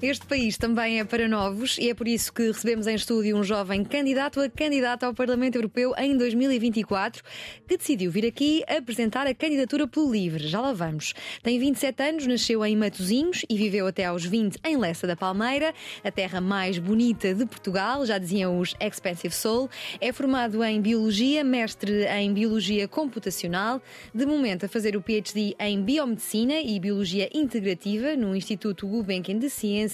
Este país também é para novos e é por isso que recebemos em estúdio um jovem candidato a candidato ao Parlamento Europeu em 2024 que decidiu vir aqui apresentar a candidatura pelo Livre. Já lá vamos. Tem 27 anos, nasceu em Matosinhos e viveu até aos 20 em Lessa da Palmeira, a terra mais bonita de Portugal, já diziam os Expensive Soul. É formado em Biologia, mestre em Biologia Computacional, de momento a fazer o PhD em Biomedicina e Biologia Integrativa no Instituto Gulbenkian de Ciência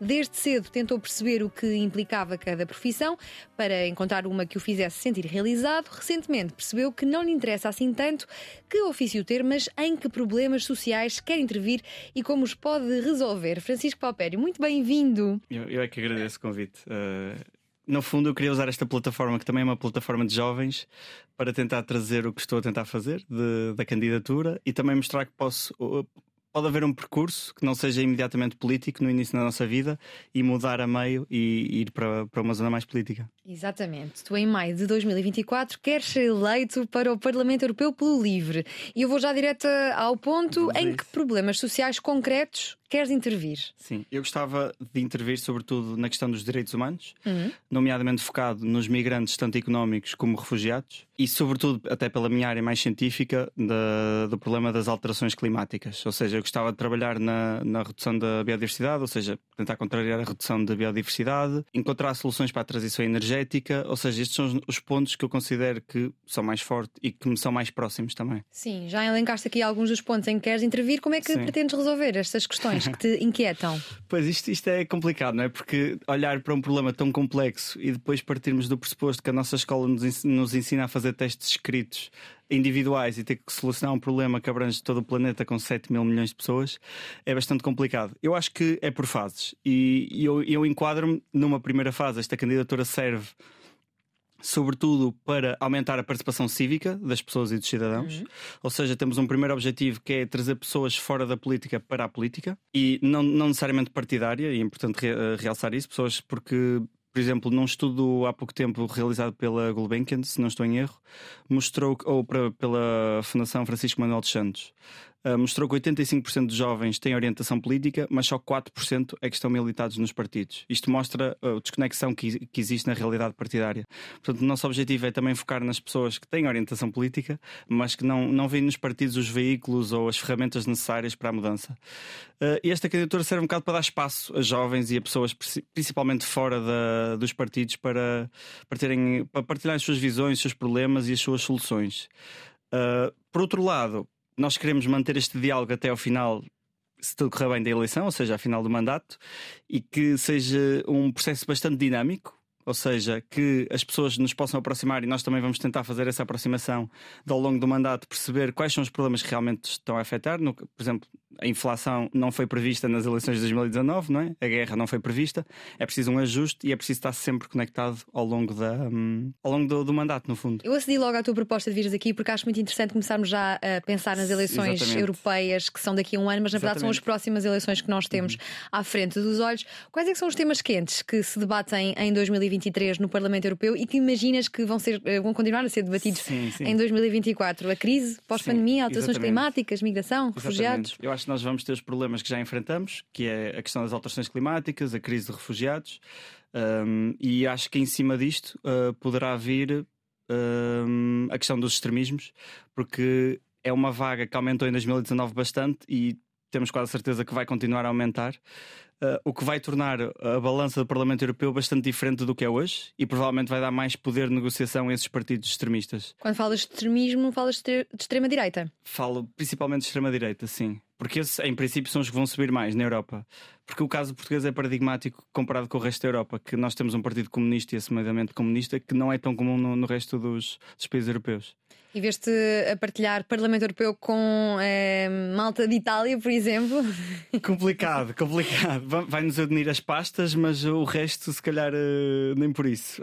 Desde cedo tentou perceber o que implicava cada profissão para encontrar uma que o fizesse sentir realizado. Recentemente percebeu que não lhe interessa assim tanto que ofício ter, mas em que problemas sociais quer intervir e como os pode resolver. Francisco Palpério, muito bem-vindo. Eu, eu, é que agradeço o convite. Uh no fundo, eu queria usar esta plataforma, que também é uma plataforma de jovens, para tentar trazer o que estou a tentar fazer de, da candidatura e também mostrar que posso pode haver um percurso que não seja imediatamente político no início da nossa vida e mudar a meio e ir para, para uma zona mais política. Exatamente. Tu, em maio de 2024, queres ser eleito para o Parlamento Europeu pelo Livre. E eu vou já direto ao ponto Vamos em que problemas sociais concretos queres intervir? Sim, eu gostava de intervir sobretudo na questão dos direitos humanos, uhum. nomeadamente focado nos migrantes, tanto económicos como refugiados, e sobretudo, até pela minha área mais científica, da, do problema das alterações climáticas. Ou seja, eu gostava de trabalhar na, na redução da biodiversidade, ou seja, tentar contrariar a redução da biodiversidade, encontrar soluções para a transição energética, ou seja, estes são os pontos que eu considero que são mais fortes e que me são mais próximos também. Sim, já elencaste aqui alguns dos pontos em que queres intervir. Como é que Sim. pretendes resolver estas questões? Questões que te inquietam? Pois isto, isto é complicado, não é? Porque olhar para um problema tão complexo e depois partirmos do pressuposto que a nossa escola nos, ensina a fazer testes escritos individuais e ter que solucionar um problema que abrange todo o planeta com 7 mil milhões de pessoas é bastante complicado. Eu acho que é por fases e eu, eu enquadro-me numa primeira fase. Esta candidatura serve sobretudo para aumentar a participação cívica das pessoas e dos cidadãos. Uhum. Ou seja, temos um primeiro objetivo que é trazer pessoas fora da política para a política e não, não necessariamente partidária, e é importante re eh, realçar isso, pessoas porque por exemplo, num estudo há pouco tempo realizado pela Gulbenkian, se não estou em erro, mostrou, ou pela Fundação Francisco Manuel dos Santos, uh, mostrou que 85% dos jovens têm orientação política, mas só 4% é que estão militados nos partidos. Isto mostra a desconexão que, existe na realidade partidária. Portanto, o nosso objetivo é também focar nas pessoas que têm orientação política, mas que não, não veem nos partidos os veículos ou as ferramentas necessárias para a mudança. Uh, e esta candidatura serve um bocado para dar espaço a jovens e a pessoas, principalmente fora da, dos partidos, para, para, terem, para partilhar as suas visões, os seus problemas e as suas soluções. Uh, por outro lado, nós queremos manter este diálogo até ao final, se tudo correr bem da eleição, ou seja, ao final do mandato, e que seja um processo bastante dinâmico, ou seja, que as pessoas nos possam aproximar e nós também vamos tentar fazer essa aproximação ao longo do mandato, perceber quais são os problemas que realmente estão a afetar. No, por exemplo, a inflação não foi prevista nas eleições de 2019, não é? A guerra não foi prevista. É preciso um ajuste e é preciso estar sempre conectado ao longo, da, um, ao longo do, do, mandato, no fundo. Eu acedi logo à tua proposta de vires aqui porque acho muito interessante começarmos já a pensar nas eleições Exatamente. europeias que são daqui a um ano, mas na verdade são as próximas eleições que nós temos uhum. à frente dos olhos. Quais é que são os temas quentes que se debatem em 2020? 2023 no Parlamento Europeu e que imaginas que vão, ser, eh, vão continuar a ser debatidos sim, sim. em 2024? A crise, pós-pandemia, alterações climáticas, migração, exatamente. refugiados? Eu acho que nós vamos ter os problemas que já enfrentamos, que é a questão das alterações climáticas, a crise de refugiados, um, e acho que em cima disto uh, poderá vir um, a questão dos extremismos, porque é uma vaga que aumentou em 2019 bastante e temos quase certeza que vai continuar a aumentar. Uh, o que vai tornar a balança do Parlamento Europeu bastante diferente do que é hoje e provavelmente vai dar mais poder de negociação a esses partidos extremistas. Quando falas de extremismo, falas de extrema-direita? Falo principalmente de extrema-direita, sim. Porque esses, em princípio, são os que vão subir mais na Europa. Porque o caso português é paradigmático comparado com o resto da Europa, que nós temos um partido comunista e assumidamente comunista que não é tão comum no, no resto dos, dos países europeus. E veste a partilhar Parlamento Europeu com eh, Malta de Itália, por exemplo? Complicado, complicado. Vai-nos unir as pastas, mas o resto, se calhar, uh, nem por isso.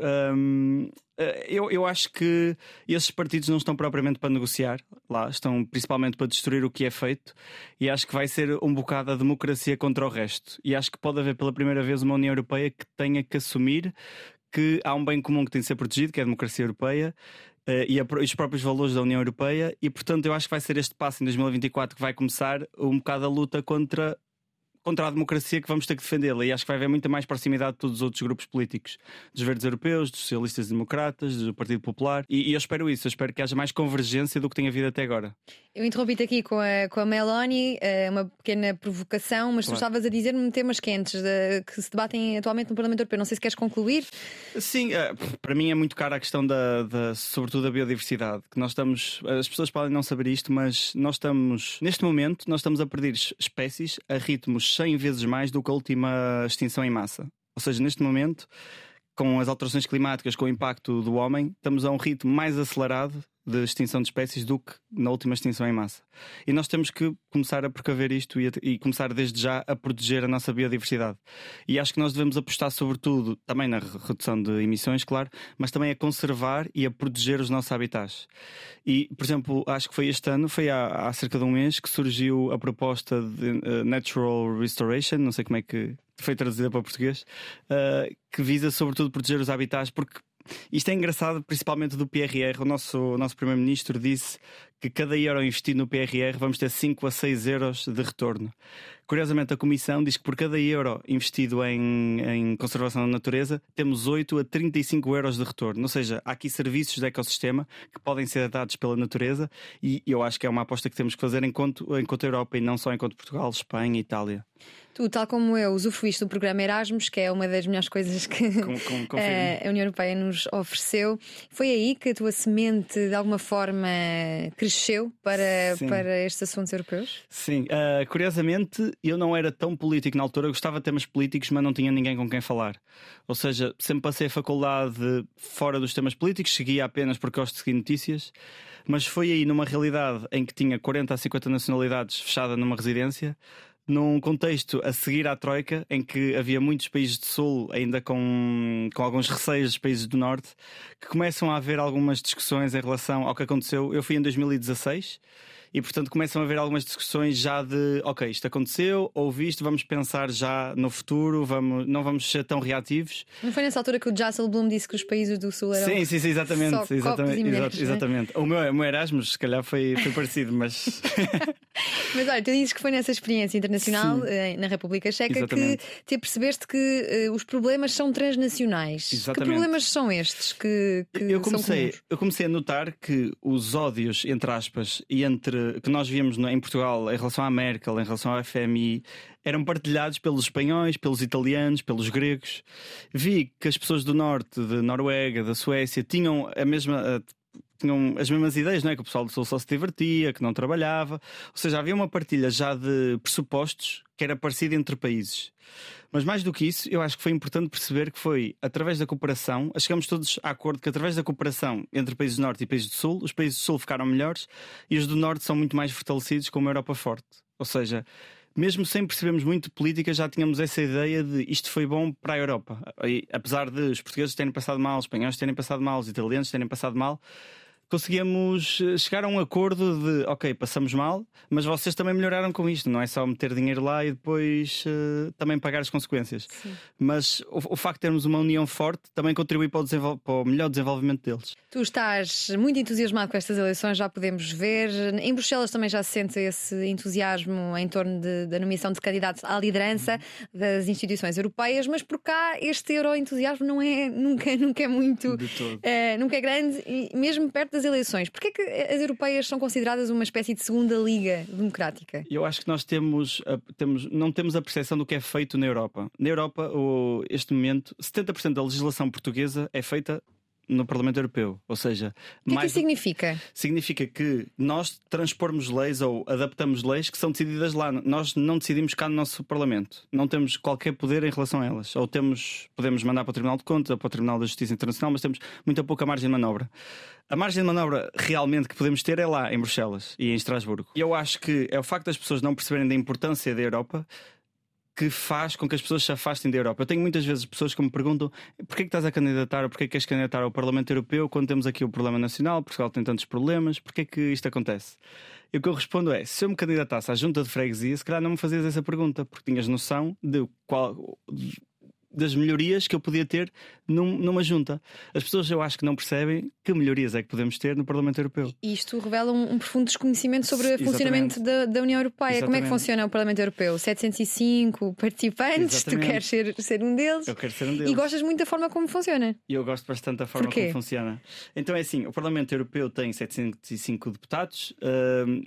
Eh, eu, eu acho que esses partidos não estão propriamente para negociar lá, estão principalmente para destruir o que é feito, e acho que vai ser um bocado a democracia contra o resto. E acho que pode haver pela primeira vez uma União Europeia que tenha que assumir que há um bem comum que tem de ser protegido, que é a democracia europeia, Uh, e, a, e, os próprios valores da União Europeia, e portanto eu acho que vai ser este passo em 2024 que vai começar um bocado a luta contra contra a democracia que vamos ter que defendê-la. E acho que vai haver muita mais proximidade de todos os outros grupos políticos, dos verdes europeus, dos socialistas democratas, do Partido Popular. E, e eu espero isso, eu espero que haja mais convergência do que tem havido até agora. Eu interrompi-te aqui com a, com a Meloni, eh, uma pequena provocação, mas claro. tu estavas a dizer-me temas quentes de, que se debatem atualmente no Parlamento Europeu. Não sei se queres concluir. Sim, uh, para mim é muito cara a questão da, da, sobretudo da biodiversidade. Que nós estamos, as pessoas podem não saber isto, mas nós estamos, neste momento, nós estamos a perder espécies a ritmos 100 vezes mais do que a última extinção em massa. Ou seja, neste momento, com as alterações climáticas, com o impacto do homem, estamos a um ritmo mais acelerado de extinção de espécies do que na última extinção em massa. E nós temos que começar a precaver isto e, a, e, começar desde já a proteger a nossa biodiversidade. E acho que nós devemos apostar, sobretudo, também na redução de emissões, claro, mas também a conservar e a proteger os nossos habitats. E, por exemplo, acho que foi este ano, foi há, há cerca de um mês, que surgiu a proposta de uh, Natural Restoration, não sei como é que foi traduzida para português, uh, que visa, sobretudo, proteger os habitats, porque isto é engraçado, principalmente do PRR. O nosso, o nosso Primeiro-Ministro disse que cada euro investido no PRR vamos ter 5 a 6 euros de retorno. Curiosamente, a Comissão diz que por cada euro investido em, em conservação da natureza, temos 8 a 35 euros de retorno. Ou seja, há aqui serviços de ecossistema que podem ser dados pela natureza e eu acho que é uma aposta que temos que fazer enquanto, enquanto Europa e não só enquanto Portugal, Espanha e Itália. Tu, tal como eu, usufruíste do programa Erasmus, que é uma das melhores coisas que com, com, a União Europeia nos ofereceu. Foi aí que a tua semente, de alguma forma, cresceu para, para estes assuntos europeus? Sim, uh, curiosamente, eu não era tão político na altura, eu gostava de temas políticos, mas não tinha ninguém com quem falar. Ou seja, sempre passei a faculdade fora dos temas políticos, seguia apenas porque gosto de seguir notícias mas foi aí numa realidade em que tinha 40 a 50 nacionalidades fechada numa residência, num contexto a seguir à Troika, em que havia muitos países do Sul, ainda com, com alguns receios dos países do Norte, que começam a haver algumas discussões em relação ao que aconteceu. Eu fui em 2016 e portanto começam a haver algumas discussões já de ok, isto aconteceu, ouvi isto, vamos pensar já no futuro, vamos, não vamos ser tão reativos. Não foi nessa altura que o Jasselblum disse que os países do Sul eram Sim, sim, sim exatamente, só exatamente, mulheres, é? exatamente. O, meu, o meu Erasmus se calhar foi, foi parecido, mas Mas olha, tu dizes que foi nessa experiência internacional sim. Eh, na República Checa exatamente. que te percebeste que uh, os problemas são transnacionais. Exatamente. Que problemas são estes que, que eu comecei, Eu comecei a notar que os ódios, entre aspas, e entre que nós víamos em Portugal em relação à Merkel, em relação ao FMI, eram partilhados pelos espanhóis, pelos italianos, pelos gregos. Vi que as pessoas do norte, de Noruega, da Suécia, tinham a mesma tinham as mesmas ideias, não é? Que o pessoal do Sul só se divertia, que não trabalhava. Ou seja, havia uma partilha já de pressupostos que era parecida entre países. Mas mais do que isso, eu acho que foi importante perceber que foi através da cooperação, chegamos todos a acordo que através da cooperação entre países do Norte e países do Sul, os países do Sul ficaram melhores e os do Norte são muito mais fortalecidos com uma Europa forte. Ou seja, mesmo sem percebermos muito de política, já tínhamos essa ideia de isto foi bom para a Europa. E, apesar de os portugueses terem passado mal, os espanhóis terem passado mal, os italianos terem passado mal, conseguíamos eh, chegar a um acordo de ok, passamos mal, mas vocês também melhoraram com isto, não é só meter dinheiro lá e depois uh, também pagar as consequências. Sim. Mas o, o, facto de termos uma união forte também contribui para o, para o, melhor desenvolvimento deles. Tu estás muito entusiasmado com estas eleições, já podemos ver. Em Bruxelas também já se sente esse entusiasmo em torno de, da nomeação de candidatos à liderança uhum. das instituições europeias, mas por cá este euro-entusiasmo não é nunca, nunca é muito, uh, nunca é grande, e mesmo perto das eleições, porquê é que as europeias são consideradas uma espécie de segunda liga democrática? Eu acho que nós temos, temos não temos a percepção do que é feito na Europa. Na Europa, o, este momento, 70% da legislação portuguesa é feita no Parlamento Europeu. Ou seja, o que, mais é que isso significa? Significa que nós transpormos leis ou adaptamos leis que são decididas lá. Nós não decidimos cá no nosso Parlamento. Não temos qualquer poder em relação a elas. Ou temos, podemos mandar para o Tribunal de Contas ou para o Tribunal da Justiça Internacional, mas temos muita pouca margem de manobra. A margem de manobra realmente que podemos ter é lá, em Bruxelas e em Estrasburgo. E eu acho que é o facto das pessoas não perceberem da importância da Europa que faz com que as pessoas se afastem da Europa. Eu tenho muitas vezes pessoas que me perguntam porquê que estás a candidatar ou porquê que queres candidatar ao Parlamento Europeu quando temos aqui o problema nacional, Portugal tem tantos problemas, porquê que isto acontece? E o que eu respondo é: se eu me candidatasse à junta de freguesia, se calhar não me fazias essa pergunta, porque tinhas noção de qual das melhorias que eu podia ter num, numa junta. As pessoas eu acho que não percebem que melhorias é que podemos ter no Parlamento Europeu. E isto revela um, um profundo desconhecimento sobre o funcionamento da, da, União Europeia. Exatamente. Como é que funciona o Parlamento Europeu? 705 participantes, Exatamente. tu queres ser, ser um deles. Eu quero ser um deles. E gostas muito da forma como funciona. E eu gosto bastante da forma como funciona. Então é assim: o Parlamento Europeu tem 705 deputados. Uh,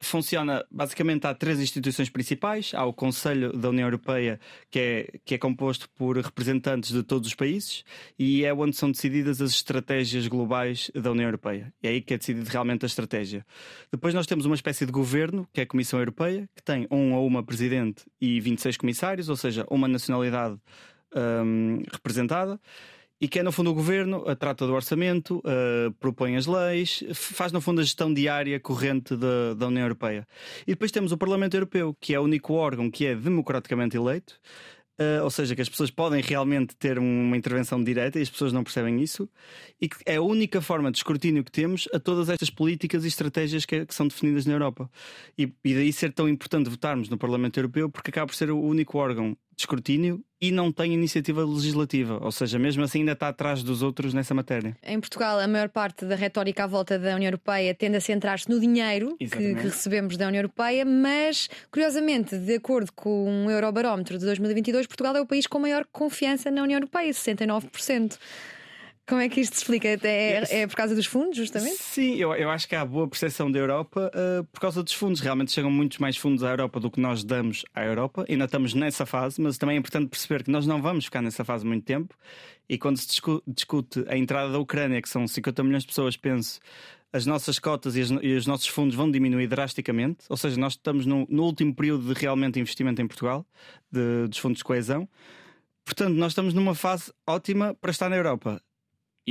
funciona basicamente há três instituições principais. Há o Conselho da União Europeia, que é, que é composto por representantes de todos os países, e é onde são decididas as estratégias globais da União Europeia. É aí que é decidida realmente a estratégia. Depois nós temos uma espécie de governo, que é a Comissão Europeia, que tem um ou uma presidente e 26 comissários, ou seja, uma nacionalidade um, representada e que é no fundo o governo, trata do orçamento, uh, propõe as leis, faz no fundo a gestão diária corrente da, da União Europeia. E depois temos o Parlamento Europeu, que é o único órgão que é democraticamente eleito, Uh, ou seja, que as pessoas podem realmente ter uma intervenção direta e as pessoas não percebem isso, e que é a única forma de escrutínio que temos a todas estas políticas e estratégias que, que são definidas na Europa. E, e, daí ser tão importante votarmos no Parlamento Europeu, porque acaba por ser o único órgão de escrutínio e não tem iniciativa legislativa, ou seja, mesmo assim ainda está atrás dos outros nessa matéria. Em Portugal, a maior parte da retórica à volta da União Europeia tende a centrar-se no dinheiro que, que, recebemos da União Europeia, mas, curiosamente, de acordo com o Eurobarómetro de 2022, Portugal é o país com maior confiança na União Europeia, 69%. Como é que isto se explica? É, é, por causa dos fundos, justamente? Sim, eu, eu acho que há boa percepção da Europa uh, por causa dos fundos. Realmente chegam muitos mais fundos à Europa do que nós damos à Europa. Ainda estamos nessa fase, mas também é importante perceber que nós não vamos ficar nessa fase muito tempo. E quando se discute a entrada da Ucrânia, que são 50 milhões de pessoas, penso as nossas cotas e, as, e, os nossos fundos vão diminuir drasticamente. Ou seja, nós estamos no, no último período de realmente investimento em Portugal, de, dos fundos de coesão. Portanto, nós estamos numa fase ótima para estar na Europa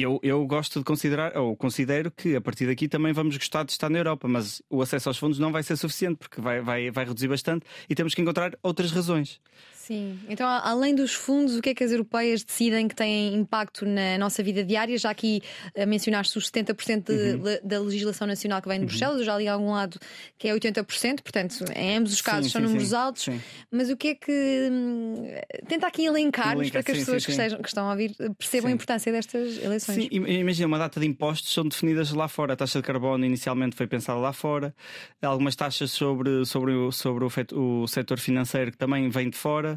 eu, eu gosto de considerar, ou considero que a partir daqui também vamos gostar de estar na Europa, mas o acesso aos fundos não vai ser suficiente, porque vai, vai, vai reduzir bastante e temos que encontrar outras razões. Sim, então além dos fundos, o que é que as europeias decidem que tem impacto na nossa vida diária? Já aqui uh, mencionaste os 70% de, uhum. da legislação nacional que vem de uhum. Bruxelas, eu já li a algum lado que é 80%, portanto, em ambos os casos sim, são sim, números sim. altos. Mas o que é que. Hum, tenta aqui elencar para que as pessoas que, estejam, que, estão a ouvir percebam a importância destas eleições. Sim, imagina, uma data de impostos são definidas lá fora. A taxa de carbono inicialmente foi pensada lá fora, algumas taxas sobre, sobre, sobre o, o setor financeiro que também vem de fora.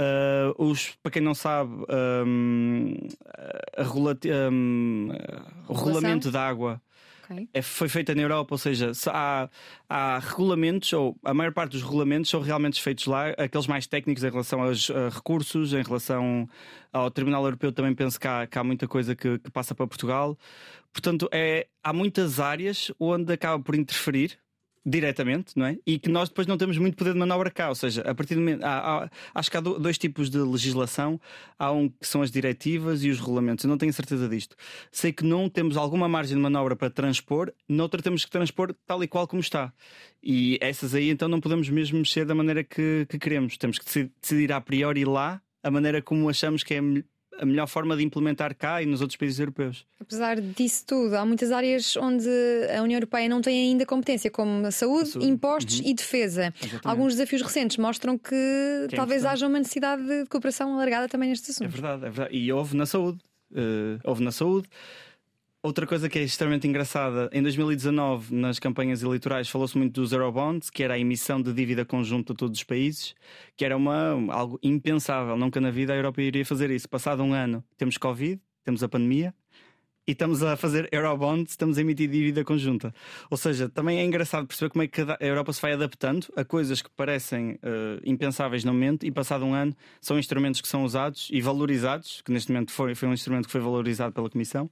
Uh, os, para quem não sabe, um, um, o regulamento da água okay. é, foi feita na Europa, ou seja, há, há, regulamentos, ou a maior parte dos regulamentos são realmente feitos lá, aqueles mais técnicos em relação aos recursos, em relação ao Tribunal Europeu, também penso que há, que há muita coisa que, que, passa para Portugal. Portanto, é, há muitas áreas onde acaba por interferir diretamente, não é? E que nós depois não temos muito poder de manobra cá. Ou seja, a partir do momento. Há, há, acho que há dois tipos de legislação. Há um que são as diretivas e os regulamentos. Eu não tenho certeza disto. Sei que não temos alguma margem de manobra para transpor, noutra temos que transpor tal e qual como está. E essas aí então não podemos mesmo mexer da maneira que, que queremos. Temos que decidir a priori lá a maneira como achamos que é a melhor forma de implementar cá e nos outros países europeus. Apesar disso tudo, há muitas áreas onde a União Europeia não tem ainda competência, como a saúde, saúde. impostos uhum. e defesa. Exatamente. Alguns desafios recentes mostram que, que é talvez haja uma necessidade de cooperação alargada também nestes assuntos. É verdade, é verdade. E houve na saúde. Uh, houve na saúde. Outra coisa que é extremamente engraçada, em 2019, nas campanhas eleitorais, falou-se muito dos Eurobonds, que era a emissão de dívida conjunta a todos os países, que era uma, algo impensável. Nunca na vida a Europa iria fazer isso. Passado um ano, temos Covid, temos a pandemia, e estamos a fazer Eurobonds, estamos a emitir dívida conjunta. Ou seja, também é engraçado perceber como é que a Europa se vai adaptando a coisas que parecem uh, impensáveis no momento e passado um ano são instrumentos que são usados e valorizados, que neste momento foi, foi um instrumento que foi valorizado pela Comissão.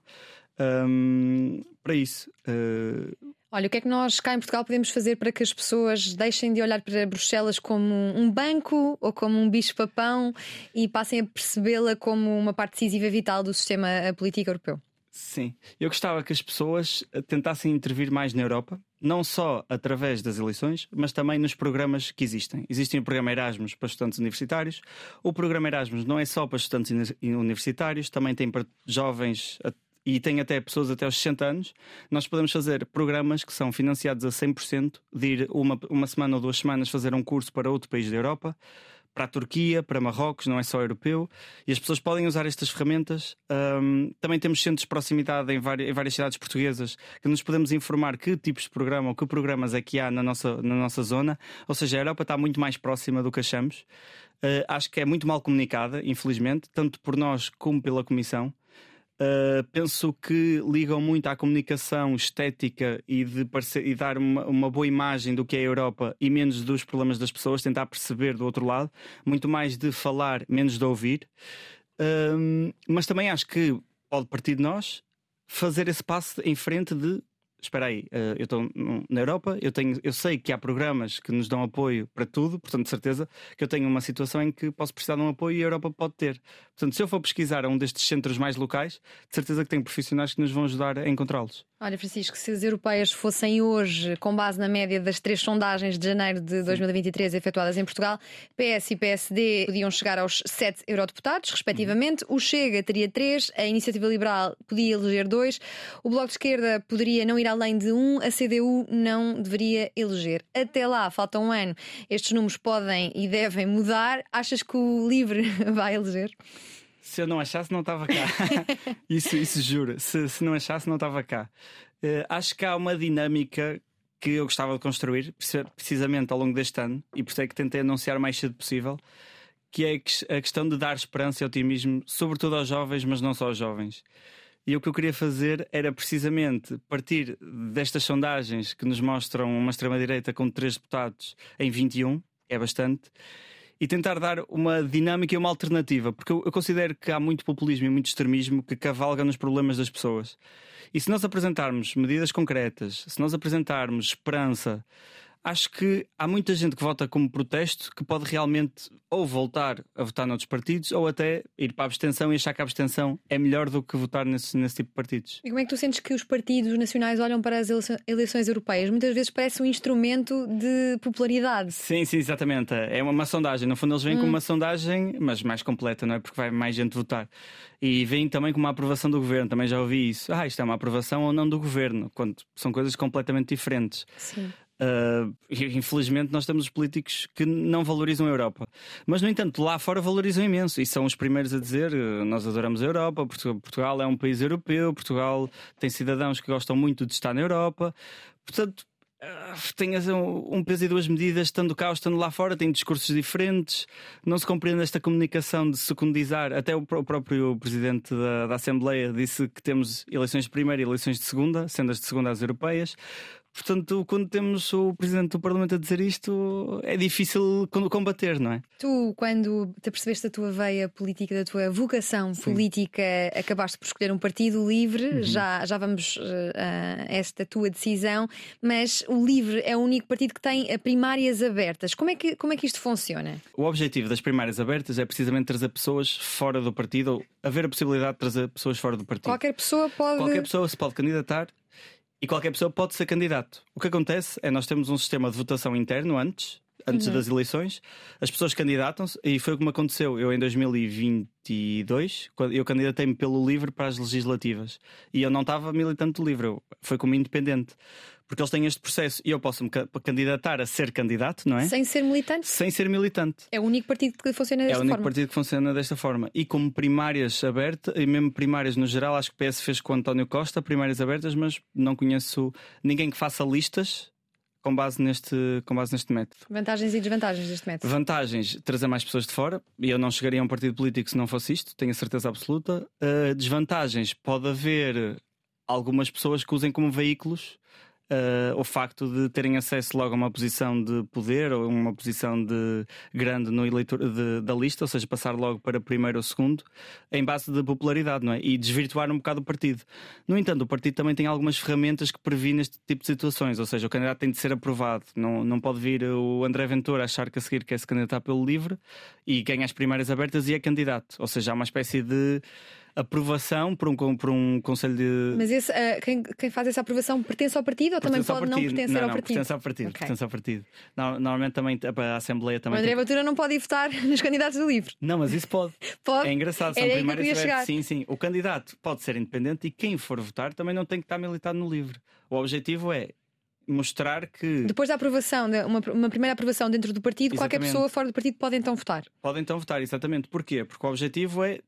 Um, para isso. Uh... Olha, o que é que nós cá em Portugal podemos fazer para que as pessoas deixem de olhar para Bruxelas como um banco ou como um bicho-papão e passem a percebê-la como uma parte decisiva e vital do sistema político europeu? Sim, eu gostava que as pessoas tentassem intervir mais na Europa, não só através das eleições, mas também nos programas que existem. Existe o programa Erasmus para estudantes universitários. O programa Erasmus não é só para estudantes universitários, também tem para jovens e tem até pessoas até aos 60 anos, nós podemos fazer programas que são financiados a 100%, de ir uma, uma semana ou duas semanas fazer um curso para outro país da Europa, para a Turquia, para Marrocos, não é só europeu, e as pessoas podem usar estas ferramentas. Um, também temos centros de proximidade em várias, em várias, cidades portuguesas que nos podemos informar que tipos de programa ou que programas é que há na nossa, na nossa zona. Ou seja, a Europa está muito mais próxima do que achamos. Uh, acho que é muito mal comunicada, infelizmente, tanto por nós como pela Comissão. Uh, penso que ligam muito à comunicação estética e de parecer, e dar uma, uma, boa imagem do que é a Europa e menos dos problemas das pessoas, tentar perceber do outro lado, muito mais de falar, menos de ouvir. Uh, mas também acho que pode partir de nós fazer esse passo em frente de espera aí, uh, eu estou na Europa, eu, tenho, eu sei que há programas que nos dão apoio para tudo, portanto, de certeza que eu tenho uma situação em que posso precisar de um apoio e a Europa pode ter. Portanto, se eu for pesquisar a um destes centros mais locais, de certeza que tenho profissionais que nos vão ajudar a encontrá-los. Olha, Francisco, se as europeias fossem hoje, com base na média das três sondagens de janeiro de 2023 efetuadas em Portugal, PS e PSD podiam chegar aos sete eurodeputados, respectivamente. Uhum. O Chega teria três, a Iniciativa Liberal podia eleger dois, o Bloco de Esquerda poderia não ir além de um, a CDU não deveria eleger. Até lá, falta um ano. Estes números podem e devem mudar. Achas que o Livre vai eleger? Se eu não achasse, não estava cá. isso, isso juro. Se, se não achasse, não estava cá. Uh, acho que há uma dinâmica que eu gostava de construir, precisamente ao longo deste ano, e por isso é que tentei anunciar o mais cedo possível, que é a questão de dar esperança e otimismo, sobretudo aos jovens, mas não só aos jovens. E o que eu queria fazer era precisamente partir destas sondagens que nos mostram uma extrema-direita com três deputados em 21, é bastante, e tentar dar uma dinâmica e uma alternativa, porque eu, considero que há muito populismo e muito extremismo que cavalga nos problemas das pessoas. E se nós apresentarmos medidas concretas, se nós apresentarmos esperança, acho que há muita gente que vota como protesto que pode realmente ou voltar a votar noutros partidos ou até ir para a abstenção e achar que a abstenção é melhor do que votar nesse, nesse tipo de partidos. E como é que tu sentes que os partidos nacionais olham para as eleições europeias? Muitas vezes parece um instrumento de popularidade. Sim, sim, exatamente. É uma, uma sondagem. No fundo, eles vêm hum. com uma sondagem, mas mais completa, não é? Porque vai mais gente votar. E vêm também com uma aprovação do governo. Também já ouvi isso. Ah, isto é uma aprovação ou não do governo, quando são coisas completamente diferentes. Sim. Uh, infelizmente, nós temos os políticos que não valorizam a Europa. Mas, no entanto, lá fora valorizam imenso e são os primeiros a dizer: uh, nós adoramos a Europa, Portugal é um país europeu, Portugal tem cidadãos que gostam muito de estar na Europa. Portanto, uh, tem um peso e duas medidas, estando cá ou estando lá fora, tem discursos diferentes, não se compreende esta comunicação de secundizar. Até o próprio presidente da, da Assembleia disse que temos eleições de primeira e eleições de segunda, sendo as de segunda as europeias. Portanto, quando temos o Presidente do Parlamento a dizer isto, é difícil combater, não é? Tu, quando te percebeste da tua veia política, da tua vocação Sim. política, acabaste por escolher um partido livre, uhum. já, já vamos uh, a esta tua decisão, mas o livre é o único partido que tem primárias abertas. Como é que, como é que isto funciona? O objetivo das primárias abertas é precisamente trazer pessoas fora do partido, ou haver a possibilidade de trazer pessoas fora do partido. Qualquer pessoa pode. Qualquer pessoa se pode candidatar e qualquer pessoa pode ser candidato. O que acontece é nós temos um sistema de votação interno antes, antes uhum. das eleições, as pessoas candidatam-se e foi como aconteceu. Eu em 2022, eu candidatei-me pelo LIVRE para as legislativas e eu não estava militante do LIVRE, foi como independente porque eles têm este processo e eu posso me candidatar a ser candidato, não é? Sem ser militante? Sem ser militante. É o único partido que funciona desta forma. É o único forma. partido que funciona desta forma. E como primárias abertas, e mesmo primárias no geral, acho que o PS fez com o António Costa, primárias abertas, mas não conheço ninguém que faça listas com base neste, com base neste método. Vantagens e desvantagens deste método? Vantagens, trazer mais pessoas de fora. E eu não chegaria a um partido político se não fosse isto, tenho a certeza absoluta. Uh, desvantagens, pode haver algumas pessoas que usem como veículos uh, o facto de terem acesso logo a uma posição de poder ou uma posição de grande no eleitor de, da lista, ou seja, passar logo para primeiro ou segundo, em base de popularidade, não é? E desvirtuar um bocado o partido. No entanto, o partido também tem algumas ferramentas que previnem este tipo de situações, ou seja, o candidato tem de ser aprovado. Não, não pode vir o André Ventura achar que a seguir quer se candidatar pelo livre e ganha as primárias abertas e é candidato. Ou seja, há uma espécie de aprovação por um, por um conselho de. Mas esse, uh, quem, quem, faz essa aprovação pertence ao partido ou pertence também pode não pertencer não, ao não, partido? Pertence ao partido. Okay. Pertence ao partido. normalmente também a Assembleia também. O André tem... Ventura não pode ir votar nos candidatos do livro. Não, mas isso pode. pode. É engraçado. São primárias que Sim, sim. O candidato pode ser independente e quem for votar também não tem que estar militado no livro. O objetivo é mostrar que. Depois da aprovação, uma, uma primeira aprovação dentro do partido, exatamente. qualquer pessoa fora do partido pode então votar. Pode então votar, exatamente. Porquê? Porque o objetivo é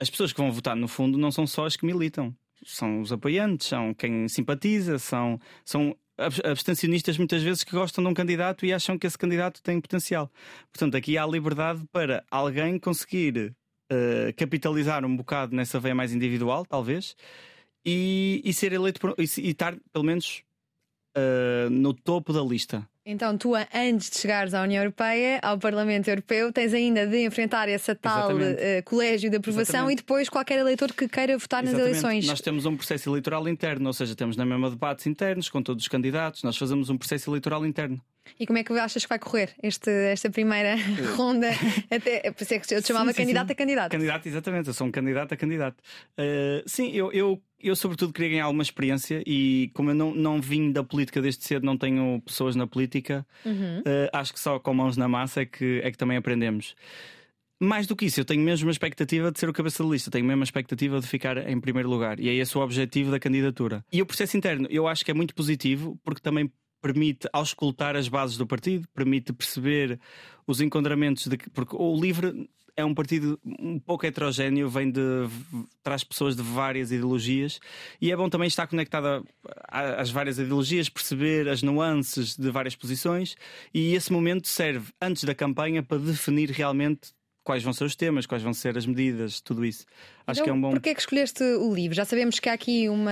as pessoas que vão votar, no fundo, não são só as que militam. São os apoiantes, são quem simpatiza, são, são abstencionistas muitas vezes que gostam de um candidato e acham que esse candidato tem potencial. Portanto, aqui há liberdade para alguém conseguir uh, capitalizar um bocado nessa veia mais individual, talvez, e, e ser eleito por, e, e estar, pelo menos, uh, no topo da lista. Então, tu, antes de chegares à União Europeia, ao Parlamento Europeu, tens ainda de enfrentar esse tal uh, colégio de aprovação Exatamente. e depois qualquer eleitor que queira votar Exatamente. nas eleições. Nós temos um processo eleitoral interno, ou seja, temos na mesma debates internos com todos os candidatos, nós fazemos um processo eleitoral interno. E como é que achas que vai correr este, esta primeira ronda? Até, por isso é que eu te chamava sim, sim, candidato sim. a candidato. Candidato, exatamente, eu sou um candidato a candidato. Uh, sim, eu, eu, eu, sobretudo, queria ganhar alguma experiência e, como eu não, não vim da política desde cedo, não tenho pessoas na política, uhum. uh, acho que só com mãos na massa é que, é que também aprendemos. Mais do que isso, eu tenho mesmo a expectativa de ser o cabeça de lista, tenho mesmo a expectativa de ficar em primeiro lugar. E é esse o objetivo da candidatura. E o processo interno, eu acho que é muito positivo, porque também permite auscultar as bases do partido, permite perceber os enquadramentos de porque o Livre é um partido um pouco heterogéneo, vem de traz pessoas de várias ideologias e é bom também estar conectado às várias ideologias, perceber as nuances de várias posições e esse momento serve antes da campanha para definir realmente quais vão ser os temas, quais vão ser as medidas, tudo isso. Acho então, que é um bom. Porquê é que escolheste o livro? Já sabemos que há aqui uma,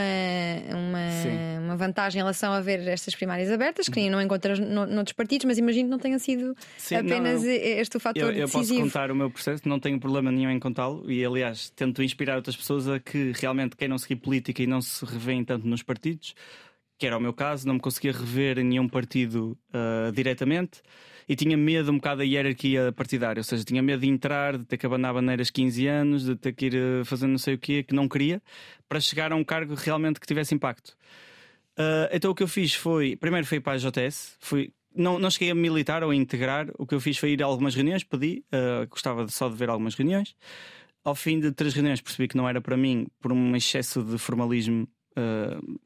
uma, uma vantagem em relação a ver estas primárias abertas, que não encontras no, noutros partidos, mas imagino que não tenha sido Sim, apenas não, este o fator eu, eu decisivo. Eu posso contar o meu processo, não tenho problema nenhum em contá-lo e, aliás, tento inspirar outras pessoas a que realmente queiram seguir política e não se revêem tanto nos partidos, que era o meu caso, não me conseguia rever em nenhum partido uh, diretamente e tinha medo um bocado da hierarquia partidária, ou seja, tinha medo de entrar, de ter que abanar bandeiras 15 anos, de ter que ir eh, fazendo não sei o quê, que não queria, para chegar a um cargo realmente que tivesse impacto. Uh, então o que eu fiz foi, primeiro fui para a JS, fui, não, não cheguei a militar ou a integrar, o que eu fiz foi ir a algumas reuniões, pedi, uh, gostava só de ver algumas reuniões. Ao fim de três reuniões percebi que não era para mim, por um excesso de formalismo uh,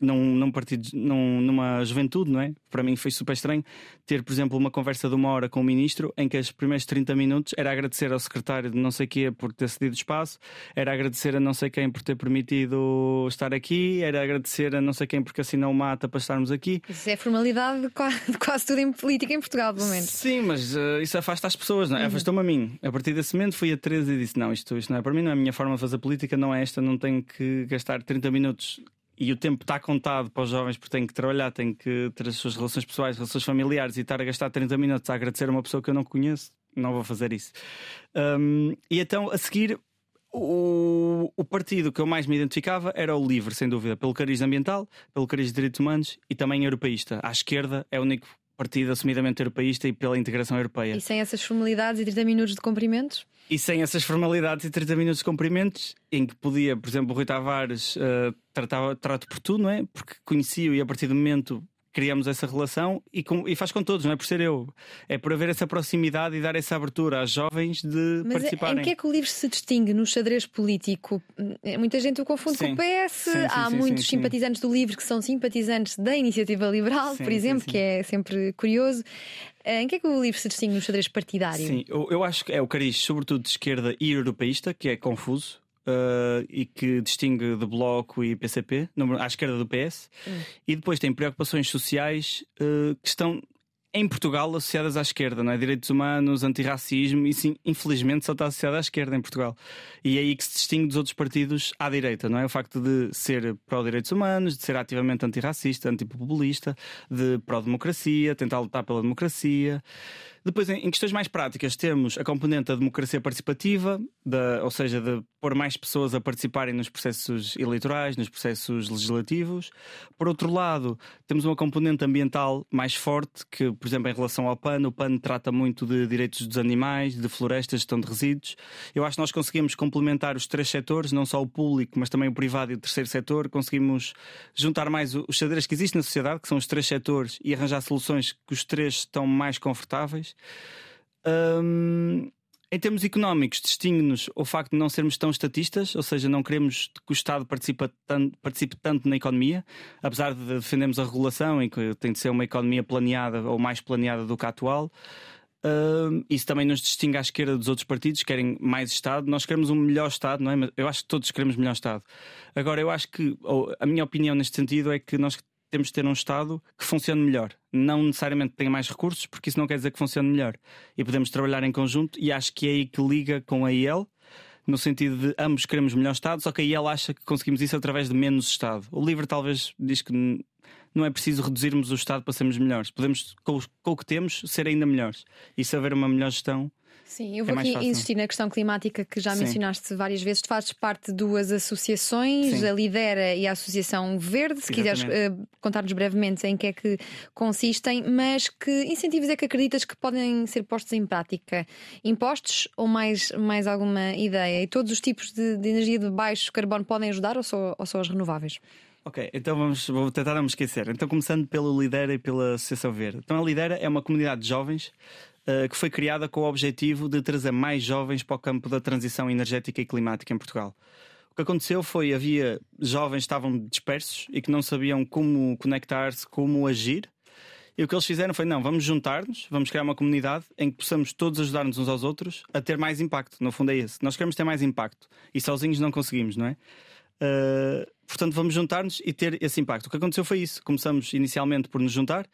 num, num partido, num, numa juventude, não é? Para mim foi super estranho ter, por exemplo, uma conversa de uma hora com o ministro em que os primeiros 30 minutos era agradecer ao secretário de não sei quê por ter cedido espaço, era agradecer a não sei quem por ter permitido estar aqui, era agradecer a não sei quem porque assinou uma ata para estarmos aqui. Isso é formalidade de quase tudo em política em Portugal, pelo menos. Sim, mas uh, isso afasta as pessoas, não é? Uhum. Afastou-me a mim. A partir desse momento fui a Teresa e disse: Não, isto, isto não é para mim, não é a minha forma de fazer política, não é esta, não tenho que gastar 30 minutos e o tempo está contado para os jovens porque têm que trabalhar, têm que ter as suas relações pessoais, relações familiares e estar a gastar 30 minutos a agradecer a uma pessoa que eu não conheço, não vou fazer isso. Um, e então, a seguir, o, o, partido que eu mais me identificava era o LIVRE, sem dúvida, pelo cariz ambiental, pelo cariz de direitos humanos e também europeísta. À esquerda é o único partido assumidamente europeísta e pela integração europeia. E sem essas formalidades e 30 minutos de cumprimentos? E sem essas formalidades e 30 minutos de cumprimentos, em que podia, por exemplo, o Rui Tavares uh, tratava, trato por tu, não é? Porque conhecia-o e a partir do momento criamos essa relação e, com, e, faz com todos, não é por ser eu. É por haver essa proximidade e dar essa abertura às jovens de Mas participarem. Em que é que o livro se distingue no xadrez político? Muita gente o confunde sim. com o PS. Sim, sim, Há muitos simpatizantes do livro que são simpatizantes da iniciativa liberal, por exemplo, que é sempre curioso. Eh, em que é que o livro se distingue no xadrez partidário? Sim, eu, eu acho que é o cariz, sobretudo de esquerda e europeísta, que é confuso uh, e que distingue de Bloco e PCP, à esquerda do PS, hum. e depois tem preocupações sociais uh, que estão em Portugal associadas à esquerda, não é? Direitos humanos, antirracismo, e sim, infelizmente só está associada à esquerda em Portugal. E é aí que se distingue dos outros partidos à direita, não é? O facto de ser pró-direitos humanos, de ser ativamente antirracista, antipopulista, de pró-democracia, tentar lutar pela democracia. Depois, em questões mais práticas, temos a componente da democracia participativa, ou seja, de pôr mais pessoas a participarem nos processos eleitorais, nos processos legislativos. Por outro lado, temos uma componente ambiental mais forte, que, por exemplo, em relação ao PAN, o PAN trata muito de direitos dos animais, de florestas, gestão de resíduos. Eu acho que nós conseguimos complementar os três setores, não só o público, mas também o privado e o terceiro setor. Conseguimos juntar mais os xadrez que existem na sociedade, que são os três setores, e arranjar soluções que os três estão mais confortáveis. Um, em termos económicos, distingue-nos o facto de não sermos tão estatistas, ou seja, não queremos que o Estado participe tanto, participe tanto na economia, apesar de defendermos a regulação em que tem de ser uma economia planeada ou mais planeada do que a atual. Uh, isso também nos distingue à esquerda dos outros partidos, que querem mais Estado. Nós queremos um melhor Estado, não é? Eu acho que todos queremos melhor Estado. Agora, eu acho que, a minha opinião neste sentido é que nós temos de ter um Estado que funcione melhor. Não necessariamente tenha mais recursos, porque isso não quer dizer que funcione melhor. E podemos trabalhar em conjunto, e acho que é aí que liga com a IEL, no sentido de ambos queremos melhor Estado, só que a IEL acha que conseguimos isso através de menos Estado. O LIVRE talvez diz que não é preciso reduzirmos o Estado para sermos melhores. Podemos, com o que temos, ser ainda melhores. E se haver uma melhor gestão, Sim, eu vou é aqui fácil. insistir na questão climática que já Sim. mencionaste várias vezes. Tu fazes parte de duas associações, Sim. a Lidera e a Associação Verde. Se Exatamente. quiseres uh, contar-nos brevemente em que é que consistem, mas que incentivos é que acreditas que podem ser postos em prática? Impostos ou mais, mais alguma ideia? E todos os tipos de, de energia de baixo carbono podem ajudar ou só, ou só as renováveis? Ok, então vamos, vou tentar não me esquecer. Então, começando pelo Lidera e pela Associação Verde. Então, a Lidera é uma comunidade de jovens que foi criada com o objetivo de trazer mais jovens para o campo da transição energética e climática em Portugal. O que aconteceu foi havia jovens que estavam dispersos e que não sabiam como conectar-se, como agir. E o que eles fizeram foi: não, vamos juntar-nos, vamos criar uma comunidade em que possamos todos ajudar-nos uns aos outros a ter mais impacto. No fundo, é esse. Nós queremos ter mais impacto e sozinhos não conseguimos, não é? Uh, portanto, vamos juntar-nos e ter esse impacto. O que aconteceu foi isso. Começamos inicialmente por nos juntar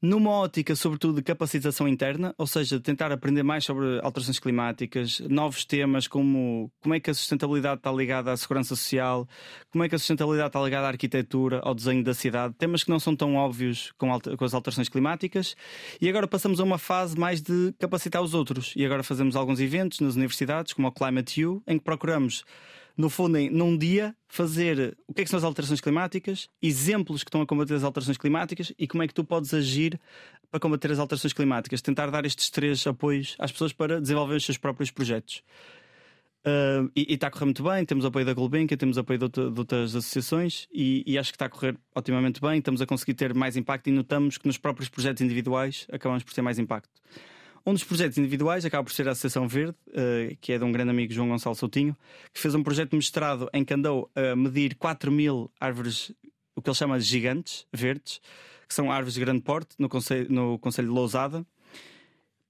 numa ótica, sobretudo, de capacitação interna, ou seja, tentar aprender mais sobre alterações climáticas, novos temas como como é que a sustentabilidade está ligada à segurança social, como é que a sustentabilidade está ligada à arquitetura, ao desenho da cidade, temas que não são tão óbvios com, com as alterações climáticas. E agora passamos a uma fase mais de capacitar os outros. E agora fazemos alguns eventos nas universidades, como o Climate U, em que procuramos no fundo, em, num dia, fazer o que, é que são as alterações climáticas, exemplos que estão a combater as alterações climáticas e como é que tu podes agir para combater as alterações climáticas. Tentar dar estes três apoios às pessoas para desenvolver os seus próprios projetos. Uh, e, está a correr muito bem, temos apoio da Gulbenkian, temos apoio de, outra, de outras associações e, e, acho que está a correr otimamente bem. Estamos a conseguir ter mais impacto e notamos que nos próprios projetos individuais acabamos por ter mais impacto. Um dos projetos individuais acaba por ser a Associação Verde, uh, que é de um grande amigo João Gonçalo Soutinho, que fez um projeto mestrado em que andou a medir 4 mil árvores, o que ele chama de gigantes verdes, que são árvores de grande porte, no Conselho, no concelho de Lousada.